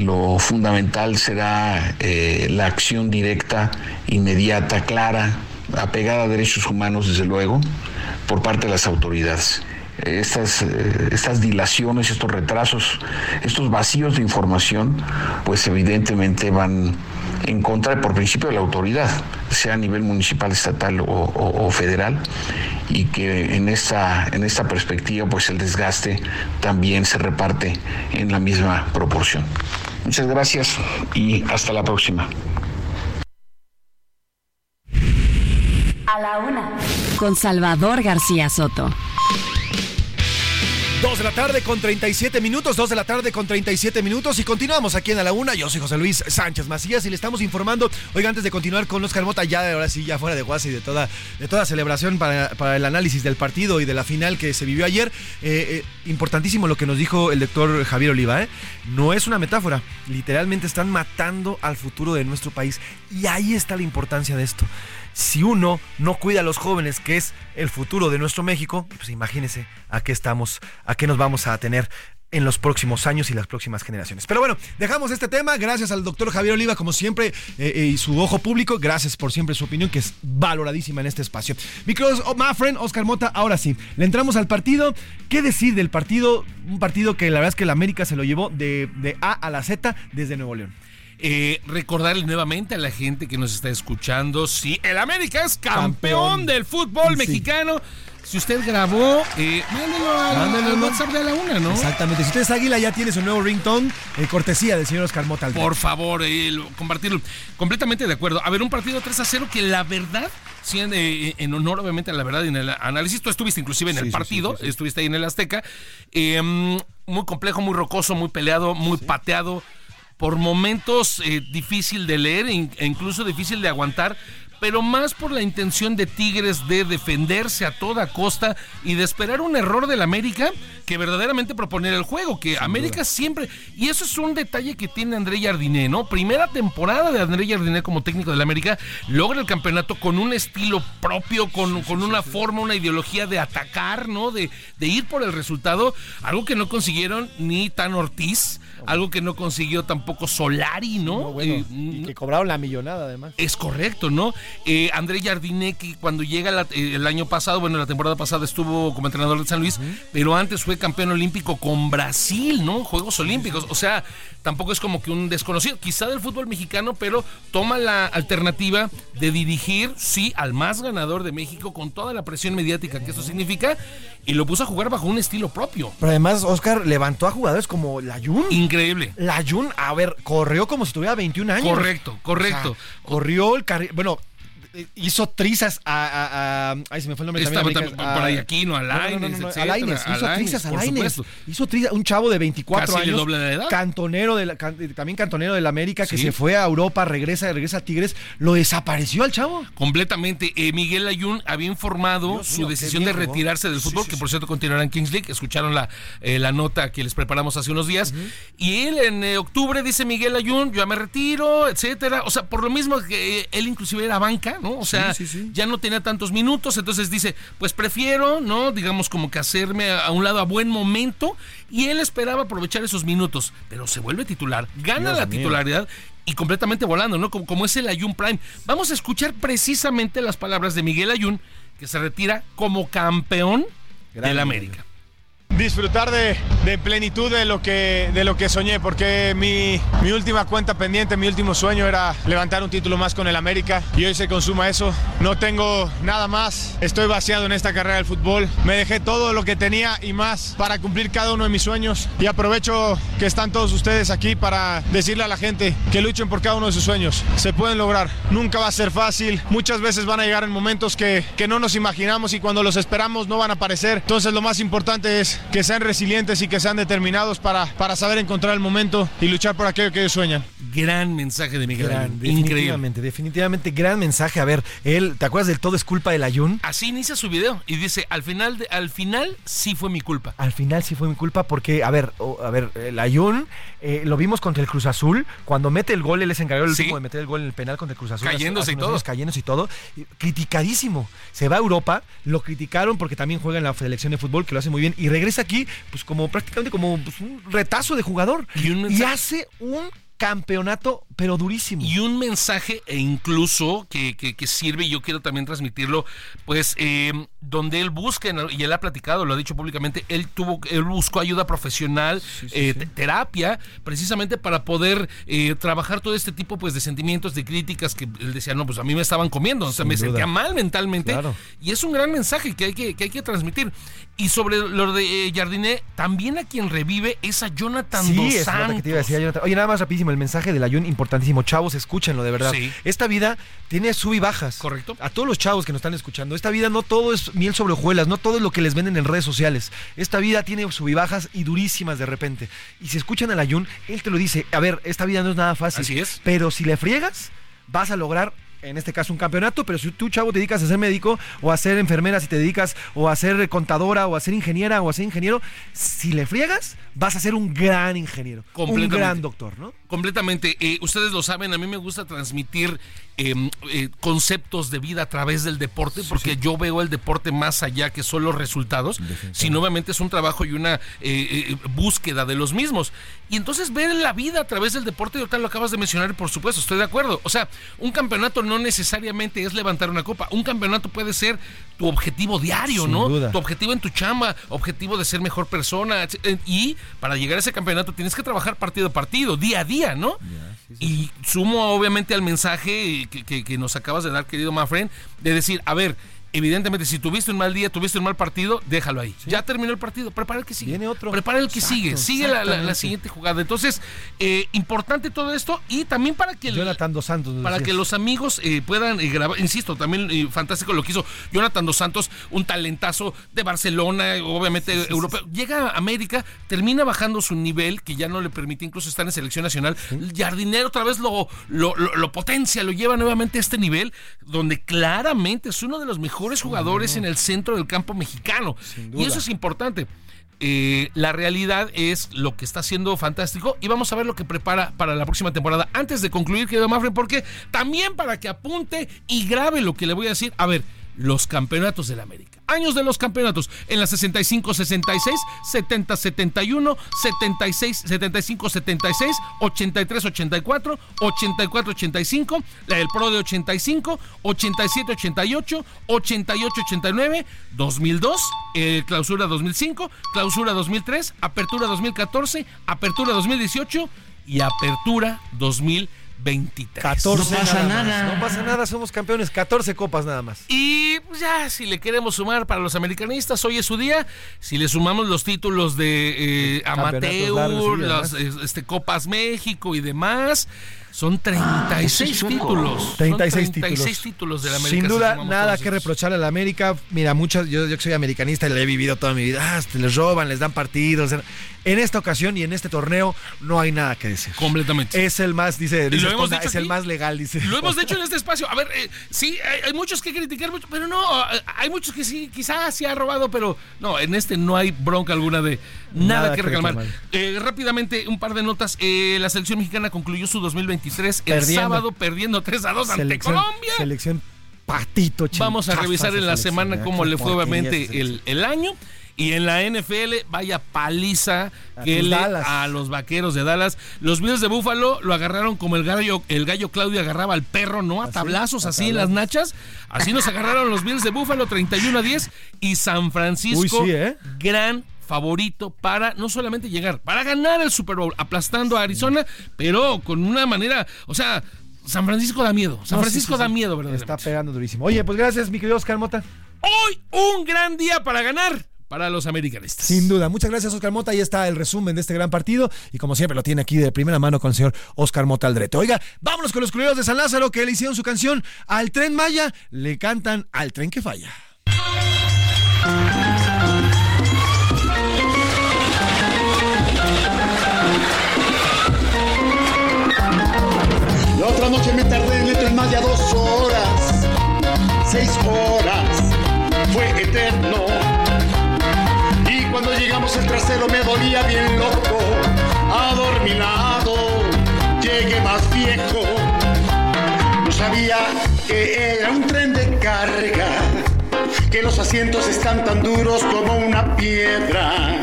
Speaker 24: lo fundamental será eh, la acción directa, inmediata, clara, apegada a derechos humanos, desde luego, por parte de las autoridades. Estas, eh, estas dilaciones, estos retrasos, estos vacíos de información, pues evidentemente van en contra, por principio, de la autoridad, sea a nivel municipal, estatal o, federal, y que en esta, en esta perspectiva, pues el desgaste también se reparte en la misma proporción. Muchas gracias y hasta la próxima.
Speaker 1: A la una. Con Salvador García Soto.
Speaker 3: 2 de la tarde con 37 minutos, 2 de la tarde con 37 minutos y continuamos aquí en A la Una. Yo soy José Luis Sánchez Macías y le estamos informando, oiga, antes de continuar con Oscar Mota, ya ahora sí, ya fuera de Guasa y de toda, de toda celebración para, el análisis del partido y de la final que se vivió ayer, eh, eh, importantísimo lo que nos dijo el doctor Javier Oliva, ¿eh? no es una metáfora, literalmente están matando al futuro de nuestro país y ahí está la importancia de esto si uno no cuida a los jóvenes, que es el futuro de nuestro México, pues imagínese a qué estamos, a qué nos vamos a tener en los próximos años y las próximas generaciones. Pero bueno, dejamos este tema. Gracias al doctor Javier Oliva, como siempre, eh, eh, y su ojo público. Gracias por siempre su opinión, que es valoradísima en este espacio. Mi oh, my friend Oscar Mota, ahora sí, le entramos al partido. ¿Qué decir del partido? Un partido que la verdad es que la América se lo llevó de A a la Z desde Nuevo León.
Speaker 21: Eh, recordarle nuevamente a la gente que nos está escuchando, si el América es campeón, del fútbol mexicano. Si usted grabó, eh, mándelo al, WhatsApp de la una, ¿no?
Speaker 3: Exactamente. Si usted es águila, ya tiene su nuevo ringtone, eh, cortesía del señor Oscar Mota.
Speaker 21: Por favor, eh, compartirlo. Completamente de acuerdo. A ver, un partido 3 a 0 que la verdad, en, honor obviamente a la verdad y en el análisis, tú estuviste inclusive en el partido, estuviste ahí en el Azteca. muy complejo, muy rocoso, muy peleado, muy pateado por momentos eh, difícil de leer e incluso difícil de aguantar, pero más por la intención de Tigres de defenderse a toda costa y de esperar un error del América que verdaderamente proponer el juego, que América siempre, y eso es un detalle que tiene André Jardiné, ¿no? Primera temporada de André Jardiné como técnico del América, logra el campeonato con un estilo propio, con, con una forma, una ideología de atacar, ¿no? De, de ir por el resultado, algo que no consiguieron ni Tan Ortiz, algo que no consiguió tampoco Solari, ¿no?
Speaker 3: Eh, y que cobraron la millonada además.
Speaker 21: Es correcto, ¿no? Eh, André Jardiné, que cuando llega eh, el año pasado, bueno, la temporada pasada estuvo como entrenador de San Luis, pero antes fue campeón olímpico con Brasil, ¿no? Juegos Olímpicos. O sea, tampoco es como que un desconocido, quizá del fútbol mexicano, pero toma la alternativa de dirigir, sí, al más ganador de México con toda la presión mediática que eso significa y lo puso a jugar bajo un estilo propio.
Speaker 3: Pero además, Oscar levantó a jugadores como Layun.
Speaker 21: Increíble.
Speaker 3: Layun, a ver, corrió como si tuviera 21 años.
Speaker 21: Correcto, correcto.
Speaker 3: corrió el carril. Bueno, hizo trizas a, a, Ay, se me fue el nombre
Speaker 21: también. por ahí aquí, no, Alaines, no,
Speaker 3: Hizo trizas Alaines. Hizo trizas. Un chavo de 24 años. doble de edad. Cantonero de también cantonero del América que se fue a Europa, regresa, regresa a Tigres. Lo desapareció al chavo.
Speaker 21: Completamente. Eh, Miguel Ayun había informado su decisión de retirarse del fútbol, que por cierto continuará en Kings League. Escucharon la, eh, la nota que les preparamos hace unos días. Y él en eh, octubre dice Miguel Ayun, yo ya me retiro, etcétera. O sea, por lo mismo que él inclusive era banca, o sea, ya no tenía tantos minutos, entonces dice, pues prefiero, ¿no? Digamos como que hacerme a un lado a buen momento y él esperaba aprovechar esos minutos, pero se vuelve titular, gana la titularidad y completamente volando, ¿no? Como, como es el Ayun Prime. Vamos a escuchar precisamente las palabras de Miguel Ayun, que se retira como campeón del América
Speaker 25: disfrutar de, plenitud de lo, que, de lo que soñé, porque mi, mi, última cuenta pendiente, mi último sueño era levantar un título más con el América y hoy se consuma eso. No tengo nada más, estoy vaciado en esta carrera del fútbol. Me dejé todo lo que tenía y más para cumplir cada uno de mis sueños y aprovecho que están todos ustedes aquí para decirle a la gente que luchen por cada uno de sus sueños. Se pueden lograr, nunca va a ser fácil, muchas veces van a llegar en momentos que, que no nos imaginamos y cuando los esperamos no van a aparecer. Entonces lo más importante es que sean resilientes y que sean determinados para, para saber encontrar el momento y luchar por aquello que ellos sueñan.
Speaker 21: Gran mensaje de Miguel. Gran,
Speaker 3: definitivamente, definitivamente gran mensaje. A ver, él, ¿te acuerdas del todo es culpa del Ayun?
Speaker 21: Así inicia su video y dice, al final, al final sí fue mi culpa.
Speaker 3: Al final sí fue mi culpa porque, a ver, a ver, el Ayun eh, lo vimos contra el Cruz Azul, cuando mete el gol, él es encargado el último de meter el gol en el penal contra el Cruz Azul.
Speaker 21: Cayéndose y todo.
Speaker 3: Cayéndose y todo. Criticadísimo. Se va a Europa, lo criticaron porque también juega en la selección de fútbol, que lo hace muy bien, y regresa aquí, pues como prácticamente como pues, un retazo de jugador. y hace un campeonato, pero durísimo.
Speaker 21: Y un mensaje e incluso que, que, sirve, y yo quiero también transmitirlo, pues eh, donde él busca, y él ha platicado, lo ha dicho públicamente, él tuvo, él buscó ayuda profesional, eh, terapia, precisamente para poder eh, trabajar todo este tipo pues de sentimientos, de críticas que él decía, no, pues a mí me estaban comiendo, o sea, me sentía mal mentalmente. Y es un gran mensaje que hay que, que hay que transmitir. Y sobre lo de Jardiné, también a quien revive es a Jonathan sí, Dos Santos.
Speaker 3: Que te Oye, nada más rapidísimo, el mensaje del Ayun importantísimo. Chavos, escúchenlo de verdad. Esta vida tiene sub y bajas.
Speaker 21: Correcto.
Speaker 3: A todos los chavos que nos están escuchando, esta vida no todo es miel sobre hojuelas, no todo es lo que les venden en redes sociales. Esta vida tiene subibajas y durísimas de repente. Y si escuchan a Ayun, él te lo dice, a ver, esta vida no es nada fácil.
Speaker 21: Así es.
Speaker 3: Pero si le friegas, vas a lograr en este caso un campeonato, pero si tú, chavo, te dedicas a ser médico o a ser enfermera, si te dedicas o a ser contadora o a ser ingeniera o a ser ingeniero, si le friegas, vas a ser un gran ingeniero, un gran doctor, ¿no?
Speaker 21: Completamente. Eh, ustedes lo saben, a mí me gusta transmitir eh, eh, conceptos de vida a través del deporte, porque yo veo el deporte más allá que solo resultados, sino obviamente es un trabajo y una eh, búsqueda de los mismos. Y entonces ver la vida a través del deporte, ahorita lo acabas de mencionar, y por supuesto, estoy de acuerdo. O sea, un campeonato no necesariamente es levantar una copa, un campeonato puede ser tu objetivo diario,
Speaker 3: Sin
Speaker 21: ¿no?
Speaker 3: duda.
Speaker 21: Tu objetivo en tu chamba, objetivo de ser mejor persona. Y para llegar a ese campeonato tienes que trabajar partido a partido, día a día, ¿no? Y sumo obviamente al mensaje que, que- que nos acabas de dar, querido Mafren, de decir, a ver, evidentemente si tuviste un mal día, tuviste un mal partido, déjalo ahí. Ya terminó el partido, prepara el que sigue. Viene otro. Prepara el que
Speaker 3: Exacto,
Speaker 21: sigue, sigue la, la- la
Speaker 3: exactamente.
Speaker 21: siguiente jugada. Entonces, eh, importante todo esto y también para que...
Speaker 3: Jonathan Dos Santos.
Speaker 21: para
Speaker 3: decías.
Speaker 21: que los amigos eh, puedan eh, grabar, insisto, también fantástico lo que hizo Jonathan Dos Santos, un talentazo de Barcelona, obviamente europeo. Llega a América, termina bajando su nivel, que ya no le permite incluso estar en selección nacional. Jardinero otra vez lo, lo, lo- lo potencia, lo lleva nuevamente a este nivel, donde claramente es uno de los mejores jugadores en el centro del campo mexicano. Y eso es importante. Eh, la realidad es lo que está haciendo fantástico y vamos a ver lo que prepara para la próxima temporada. Antes de concluir, querido Mafren, porque también para que apunte y grabe lo que le voy a decir. A ver, los campeonatos del América. Años de los campeonatos. En la 65-66, 70-71, 76, 75-76, 83-84, 84-85, la del Pro de 85, 87-88, 88-89, 2002, eh, clausura 2005, clausura 2003, apertura 2014, apertura 2018 y apertura 2023.
Speaker 3: 14 nada. más. No pasa nada, somos campeones. 14 copas nada más.
Speaker 21: Y pues, ya, si le queremos sumar para los americanistas, hoy es su día. Si le sumamos los títulos de eh, amateur,
Speaker 3: largos, sí,
Speaker 21: las, este, Copas México y demás, son 36
Speaker 3: Ah,
Speaker 21: títulos. Son
Speaker 3: 36
Speaker 21: 36
Speaker 3: títulos.
Speaker 21: títulos de la América.
Speaker 3: Sin
Speaker 21: si
Speaker 3: duda, nada que reprocharle a la América. Mira, muchas, yo, yo que soy americanista y le he vivido toda mi vida. Ah, este, les roban, les dan partidos. En esta ocasión y en este torneo no hay nada que decir.
Speaker 21: Completamente.
Speaker 3: Es el más, dice, dice
Speaker 21: lo
Speaker 3: Esponda, es el más legal, dice.
Speaker 21: Lo hemos dicho en [laughs] este espacio. A ver, eh, sí, hay, hay muchos que criticar, pero no, eh, hay muchos que sí, quizás sí ha robado, pero no, en este no hay bronca alguna de nada,
Speaker 3: Nada
Speaker 21: que
Speaker 3: que
Speaker 21: reclamar. Eh, rápidamente, un par de notas. Eh, la selección mexicana concluyó su 2023 el sábado perdiendo 3 a 2 ante
Speaker 3: Selección-
Speaker 21: Colombia.
Speaker 3: Selección patito,
Speaker 21: Vamos a revisar en la semana cómo le fue obviamente el, el año. Y en la NFL, vaya paliza
Speaker 3: A
Speaker 21: que
Speaker 3: tus
Speaker 21: le
Speaker 3: Dallas.
Speaker 21: a los vaqueros de Dallas. Los Bills de Búfalo lo agarraron como el gallo, el gallo Claudio agarraba al perro, ¿no? A tablazos
Speaker 3: a
Speaker 21: así en las nachas. Así nos agarraron los Bills de Búfalo 31 a 10. Y San Francisco,
Speaker 3: Uy, sí, ¿eh?
Speaker 21: gran favorito para no solamente llegar, para ganar el Super Bowl, aplastando a Arizona, pero con una manera, o sea, San Francisco da miedo. San
Speaker 3: No,
Speaker 21: Francisco
Speaker 3: sí,
Speaker 21: da miedo, ¿verdad?
Speaker 3: Está pegando durísimo. Oye, pues gracias, mi querido Oscar Mota.
Speaker 21: Hoy un gran día para ganar para los americanistas.
Speaker 3: Sin duda. Muchas gracias, Oscar Mota. Ahí está el resumen de este gran partido. Y como siempre, lo tiene aquí de primera mano con el señor Oscar Mota Aldrete. Oiga, vámonos con los culeros de San Lázaro que le hicieron su canción al tren Maya. Le cantan al tren que falla.
Speaker 26: La noche me tardé en el tren más de dos horas, seis horas, fue eterno. Y cuando llegamos el trasero me dolía bien loco, adormilado, llegué más viejo. No sabía que era un tren de carga, que los asientos están tan duros como una piedra.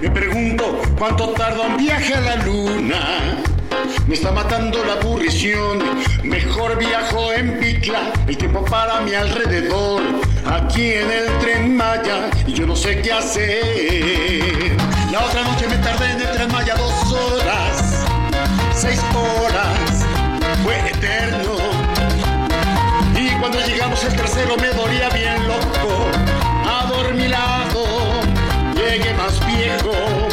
Speaker 26: Me pregunto cuánto tarda un viaje a la luna. Me está matando la aburrición. Mejor viajo en Picla. El tiempo para mi alrededor. Aquí en el tren Maya. Y yo no sé qué hacer. La otra noche me tardé en el tren Maya dos horas. Seis horas. Fue eterno. Y cuando llegamos el tercero me dolía bien loco. Adormilado. Llegué más viejo.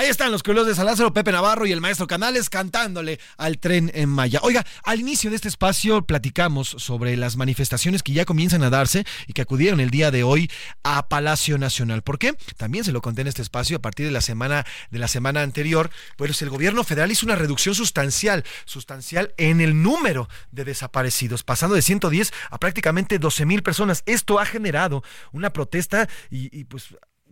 Speaker 3: Ahí están los culos de Salazar, Pepe Navarro y el maestro Canales cantándole al tren en Maya. Oiga, al inicio de este espacio platicamos sobre las manifestaciones que ya comienzan a darse y que acudieron el día de hoy a Palacio Nacional. ¿Por qué? También se lo conté en este espacio a partir de la semana de la semana anterior, pues el gobierno federal hizo una reducción sustancial, sustancial en el número de desaparecidos, pasando de 110 a prácticamente 12 mil personas. Esto ha generado una protesta y, y pues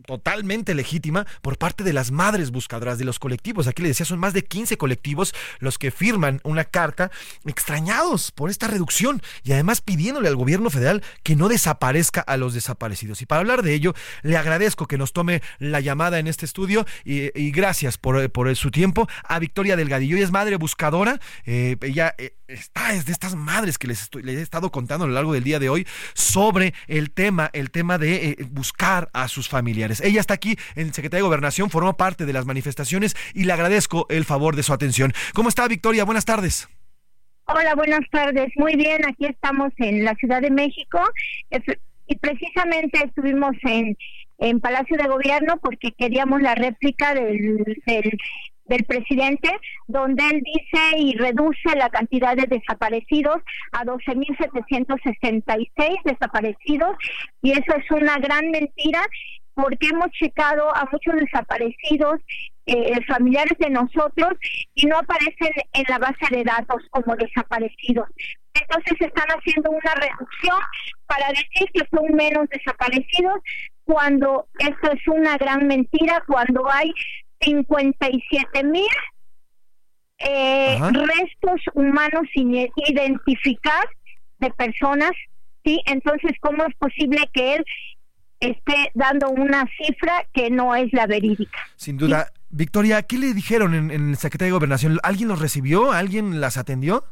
Speaker 3: totalmente legítima por parte de las madres buscadoras de los colectivos. Aquí le decía, son más de 15 colectivos los que firman una carta extrañados por esta reducción y además pidiéndole al gobierno federal que no desaparezca a los desaparecidos. Y para hablar de ello, le agradezco que nos tome la llamada en este estudio y, gracias por, por, su tiempo a Victoria Delgadillo. Ella es madre buscadora, eh, ella eh, está, es de estas madres que les, estoy, les he estado contando a lo largo del día de hoy sobre el tema, el tema de eh, buscar a sus familiares. Ella está aquí en Secretaría de Gobernación, formó parte de las manifestaciones y le agradezco el favor de su atención. ¿Cómo está, Victoria? Buenas tardes.
Speaker 27: Hola, buenas tardes. Muy bien, aquí estamos en la Ciudad de México y precisamente estuvimos en, en Palacio de Gobierno porque queríamos la réplica del, del, del presidente, donde él dice y reduce la cantidad de desaparecidos a 12.766 desaparecidos y eso es una gran mentira porque hemos checado a muchos desaparecidos, eh, familiares de nosotros, y no aparecen en la base de datos como desaparecidos. Entonces están haciendo una reducción para decir que son menos desaparecidos, cuando esto es una gran mentira, cuando hay 57 mil eh, restos humanos sin identificar de personas, ¿sí? Entonces, ¿cómo es posible que él esté dando una cifra que no es la verídica.
Speaker 3: Sin duda. Victoria, ¿qué le dijeron en, en el Secretario de Gobernación? ¿Alguien los recibió? ¿Alguien las atendió?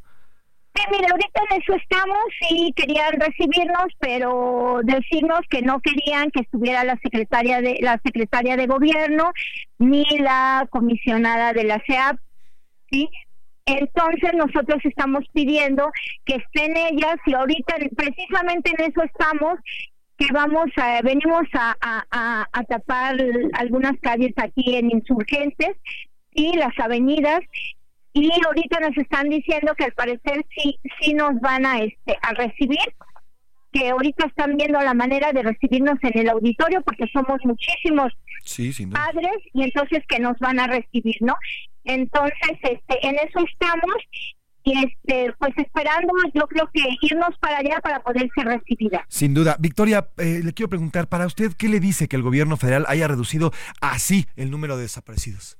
Speaker 27: Sí, mira, ahorita en eso estamos, sí querían recibirnos, pero decirnos que no querían que estuviera la secretaria de la secretaria de gobierno ni la comisionada de la CEAP, sí. Entonces nosotros estamos pidiendo que estén ellas y ahorita precisamente en eso estamos que vamos a, venimos a, a, tapar algunas calles aquí en Insurgentes y las avenidas y ahorita nos están diciendo que al parecer sí sí nos van a este a recibir que ahorita están viendo la manera de recibirnos en el auditorio porque somos muchísimos padres y entonces que nos van a recibir, ¿no? Entonces, este, en eso estamos y este pues esperando yo creo que irnos para allá para poder ser recibida.
Speaker 3: Sin duda. Victoria, eh, le quiero preguntar, para usted, ¿qué le dice que el gobierno federal haya reducido así el número de desaparecidos?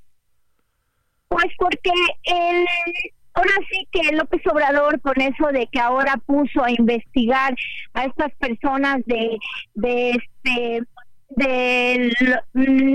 Speaker 27: Pues porque el, ahora sí que López Obrador con eso de que ahora puso a investigar a estas personas de, de este del mm,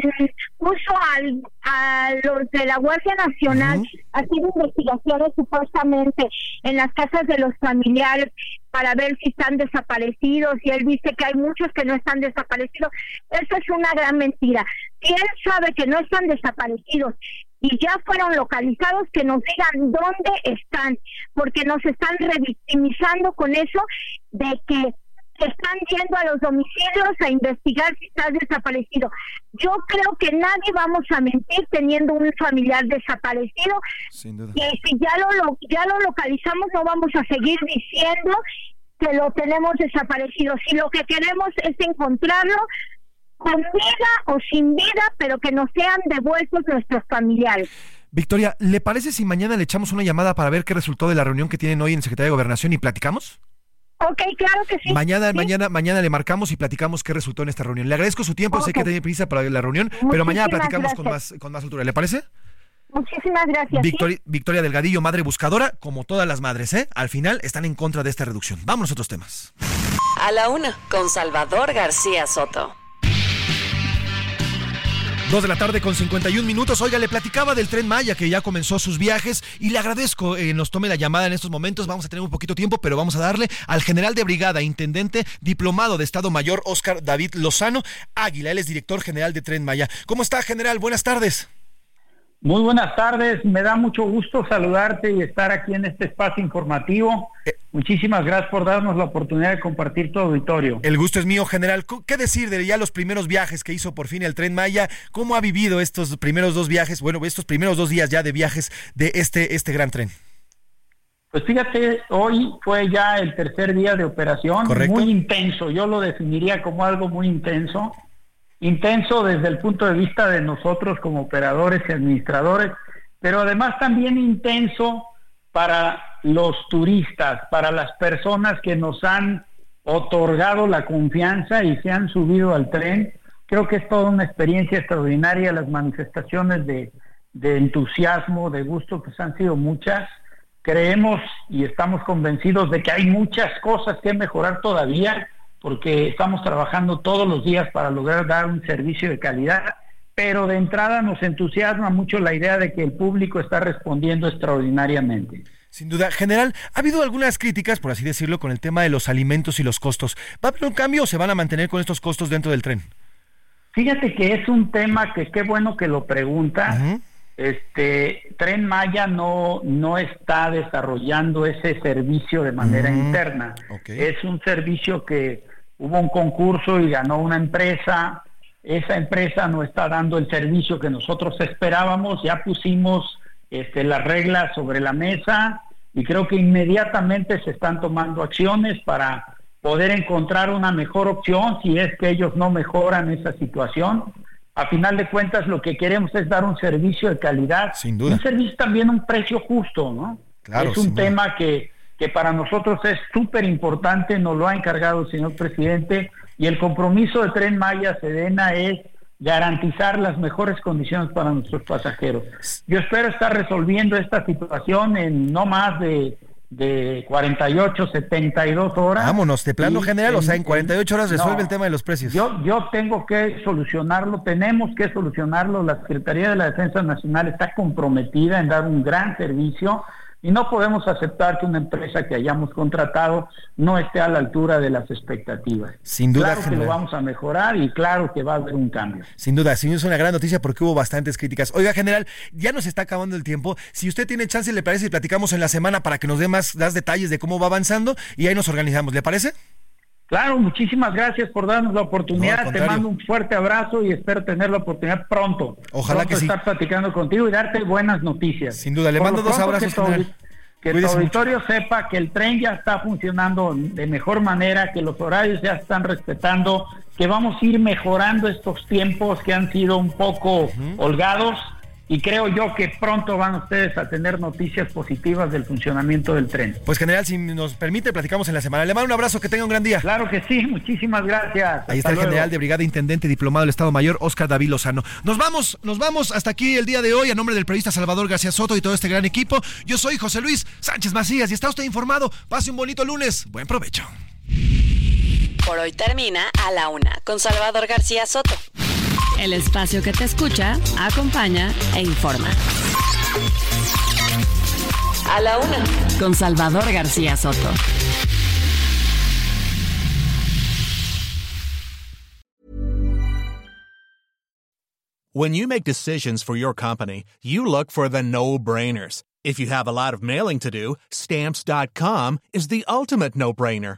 Speaker 27: puso al, a los de la Guardia Nacional haciendo investigaciones supuestamente en las casas de los familiares para ver si están desaparecidos y él dice que hay muchos que no están desaparecidos. Eso es una gran mentira. Si él sabe que no están desaparecidos y ya fueron localizados, que nos digan dónde están, porque nos están revictimizando con eso de que están yendo a los domicilios a investigar si está desaparecido. Yo creo que nadie vamos a mentir teniendo un familiar desaparecido. Y si ya lo, ya lo localizamos, no vamos a seguir diciendo que lo tenemos desaparecido. Si lo que queremos es encontrarlo con vida o sin vida, pero que nos sean devueltos nuestros familiares.
Speaker 3: Victoria, ¿le parece si mañana le echamos una llamada para ver qué resultó de la reunión que tienen hoy en Secretaría de Gobernación y platicamos?
Speaker 27: Ok, claro que sí.
Speaker 3: Mañana, mañana, mañana le marcamos y platicamos qué resultó en esta reunión. Le agradezco su tiempo, sé que tiene prisa para la reunión, pero mañana platicamos con más, con más altura. ¿Le parece?
Speaker 27: Muchísimas gracias.
Speaker 3: Victoria, Delgadillo, madre buscadora, como todas las madres, ¿eh? Al final están en contra de esta reducción. Vamos a otros temas.
Speaker 1: A la una, con Salvador García Soto.
Speaker 3: Dos de la tarde con 51 minutos. Oiga, le platicaba del tren Maya que ya comenzó sus viajes y le agradezco eh, nos tome la llamada en estos momentos. Vamos a tener un poquito tiempo, pero vamos a darle al general de brigada, intendente diplomado de Estado Mayor, Oscar David Lozano Águila. Él es director general de Tren Maya. ¿Cómo está, general? Buenas tardes.
Speaker 28: Muy buenas tardes, me da mucho gusto saludarte y estar aquí en este espacio informativo. Muchísimas gracias por darnos la oportunidad de compartir tu auditorio.
Speaker 3: El gusto es mío, general. ¿Qué decir de ya los primeros viajes que hizo por fin el Tren Maya? ¿Cómo ha vivido estos primeros dos viajes, bueno, estos primeros dos días ya de viajes de este, este gran tren?
Speaker 28: Pues fíjate, hoy fue ya el tercer día de operación, muy intenso, yo lo definiría como algo muy intenso, intenso desde el punto de vista de nosotros como operadores y administradores, pero además también intenso para los turistas, para las personas que nos han otorgado la confianza y se han subido al tren. Creo que es toda una experiencia extraordinaria, las manifestaciones de, entusiasmo, de gusto, pues han sido muchas. Creemos y estamos convencidos de que hay muchas cosas que mejorar todavía, porque estamos trabajando todos los días para lograr dar un servicio de calidad, pero de entrada nos entusiasma mucho la idea de que el público está respondiendo extraordinariamente.
Speaker 3: Sin duda, general, ha habido algunas críticas, por así decirlo, con el tema de los alimentos y los costos. ¿Va a haber un cambio o se van a mantener con estos costos dentro del tren?
Speaker 28: Fíjate que es un tema que qué bueno que lo pregunta. Este Tren Maya no, no está desarrollando ese servicio de manera interna. Es un servicio que hubo un concurso y ganó una empresa. Esa empresa no está dando el servicio que nosotros esperábamos. Ya pusimos este, las reglas sobre la mesa y creo que inmediatamente se están tomando acciones para poder encontrar una mejor opción si es que ellos no mejoran esa situación a final de cuentas lo que queremos es dar un servicio de calidad,
Speaker 3: Sin duda.
Speaker 28: un servicio también a un precio justo, ¿no?
Speaker 3: Claro,
Speaker 28: es un tema que, que para nosotros es súper importante, nos lo ha encargado el señor presidente y el compromiso de Tren Maya Sedena es garantizar las mejores condiciones para nuestros pasajeros. Yo espero estar resolviendo esta situación en no más de de 48, 72 horas.
Speaker 3: Vámonos, de plano general, o sea, en 48 horas resuelve el tema de los precios.
Speaker 28: Yo, yo tengo que solucionarlo, tenemos que solucionarlo. La Secretaría de la Defensa Nacional está comprometida en dar un gran servicio y no podemos aceptar que una empresa que hayamos contratado no esté a la altura de las expectativas.
Speaker 3: Sin duda,
Speaker 28: claro que lo vamos a mejorar y claro que va a haber un cambio.
Speaker 3: Sin duda, sí, es una gran noticia porque hubo bastantes críticas. Oiga, general, ya nos está acabando el tiempo. Si usted tiene chance, le parece y platicamos en la semana para que nos dé más, más detalles de cómo va avanzando y ahí nos organizamos. ¿Le parece?
Speaker 28: Claro, muchísimas gracias por darnos la oportunidad. Te mando un fuerte abrazo y espero tener la oportunidad pronto.
Speaker 3: Ojalá que sí.
Speaker 28: estar platicando contigo y darte buenas noticias.
Speaker 3: Sin duda, le mando dos abrazos.
Speaker 28: Que, tu, auditorio sepa que el tren ya está funcionando de mejor manera, que los horarios ya están respetando, que vamos a ir mejorando estos tiempos que han sido un poco holgados y creo yo que pronto van ustedes a tener noticias positivas del funcionamiento del tren.
Speaker 3: Pues general, si nos permite, platicamos en la semana. Le mando un abrazo, que tenga un gran día.
Speaker 28: Claro que sí, muchísimas gracias.
Speaker 3: Ahí está el general de brigada intendente diplomado del Estado Mayor, Oscar David Lozano. Nos vamos, nos vamos hasta aquí el día de hoy a nombre del periodista Salvador García Soto y todo este gran equipo. Yo soy José Luis Sánchez Macías y está usted informado. Pase un bonito lunes. Buen provecho.
Speaker 1: Por hoy termina a la una con Salvador García Soto. El espacio que te escucha, acompaña e informa. A la una. Con Salvador García Soto.
Speaker 29: When you make decisions for your company, you look for the no-brainers. If you have a lot of mailing to do, stamps.com is the ultimate no-brainer.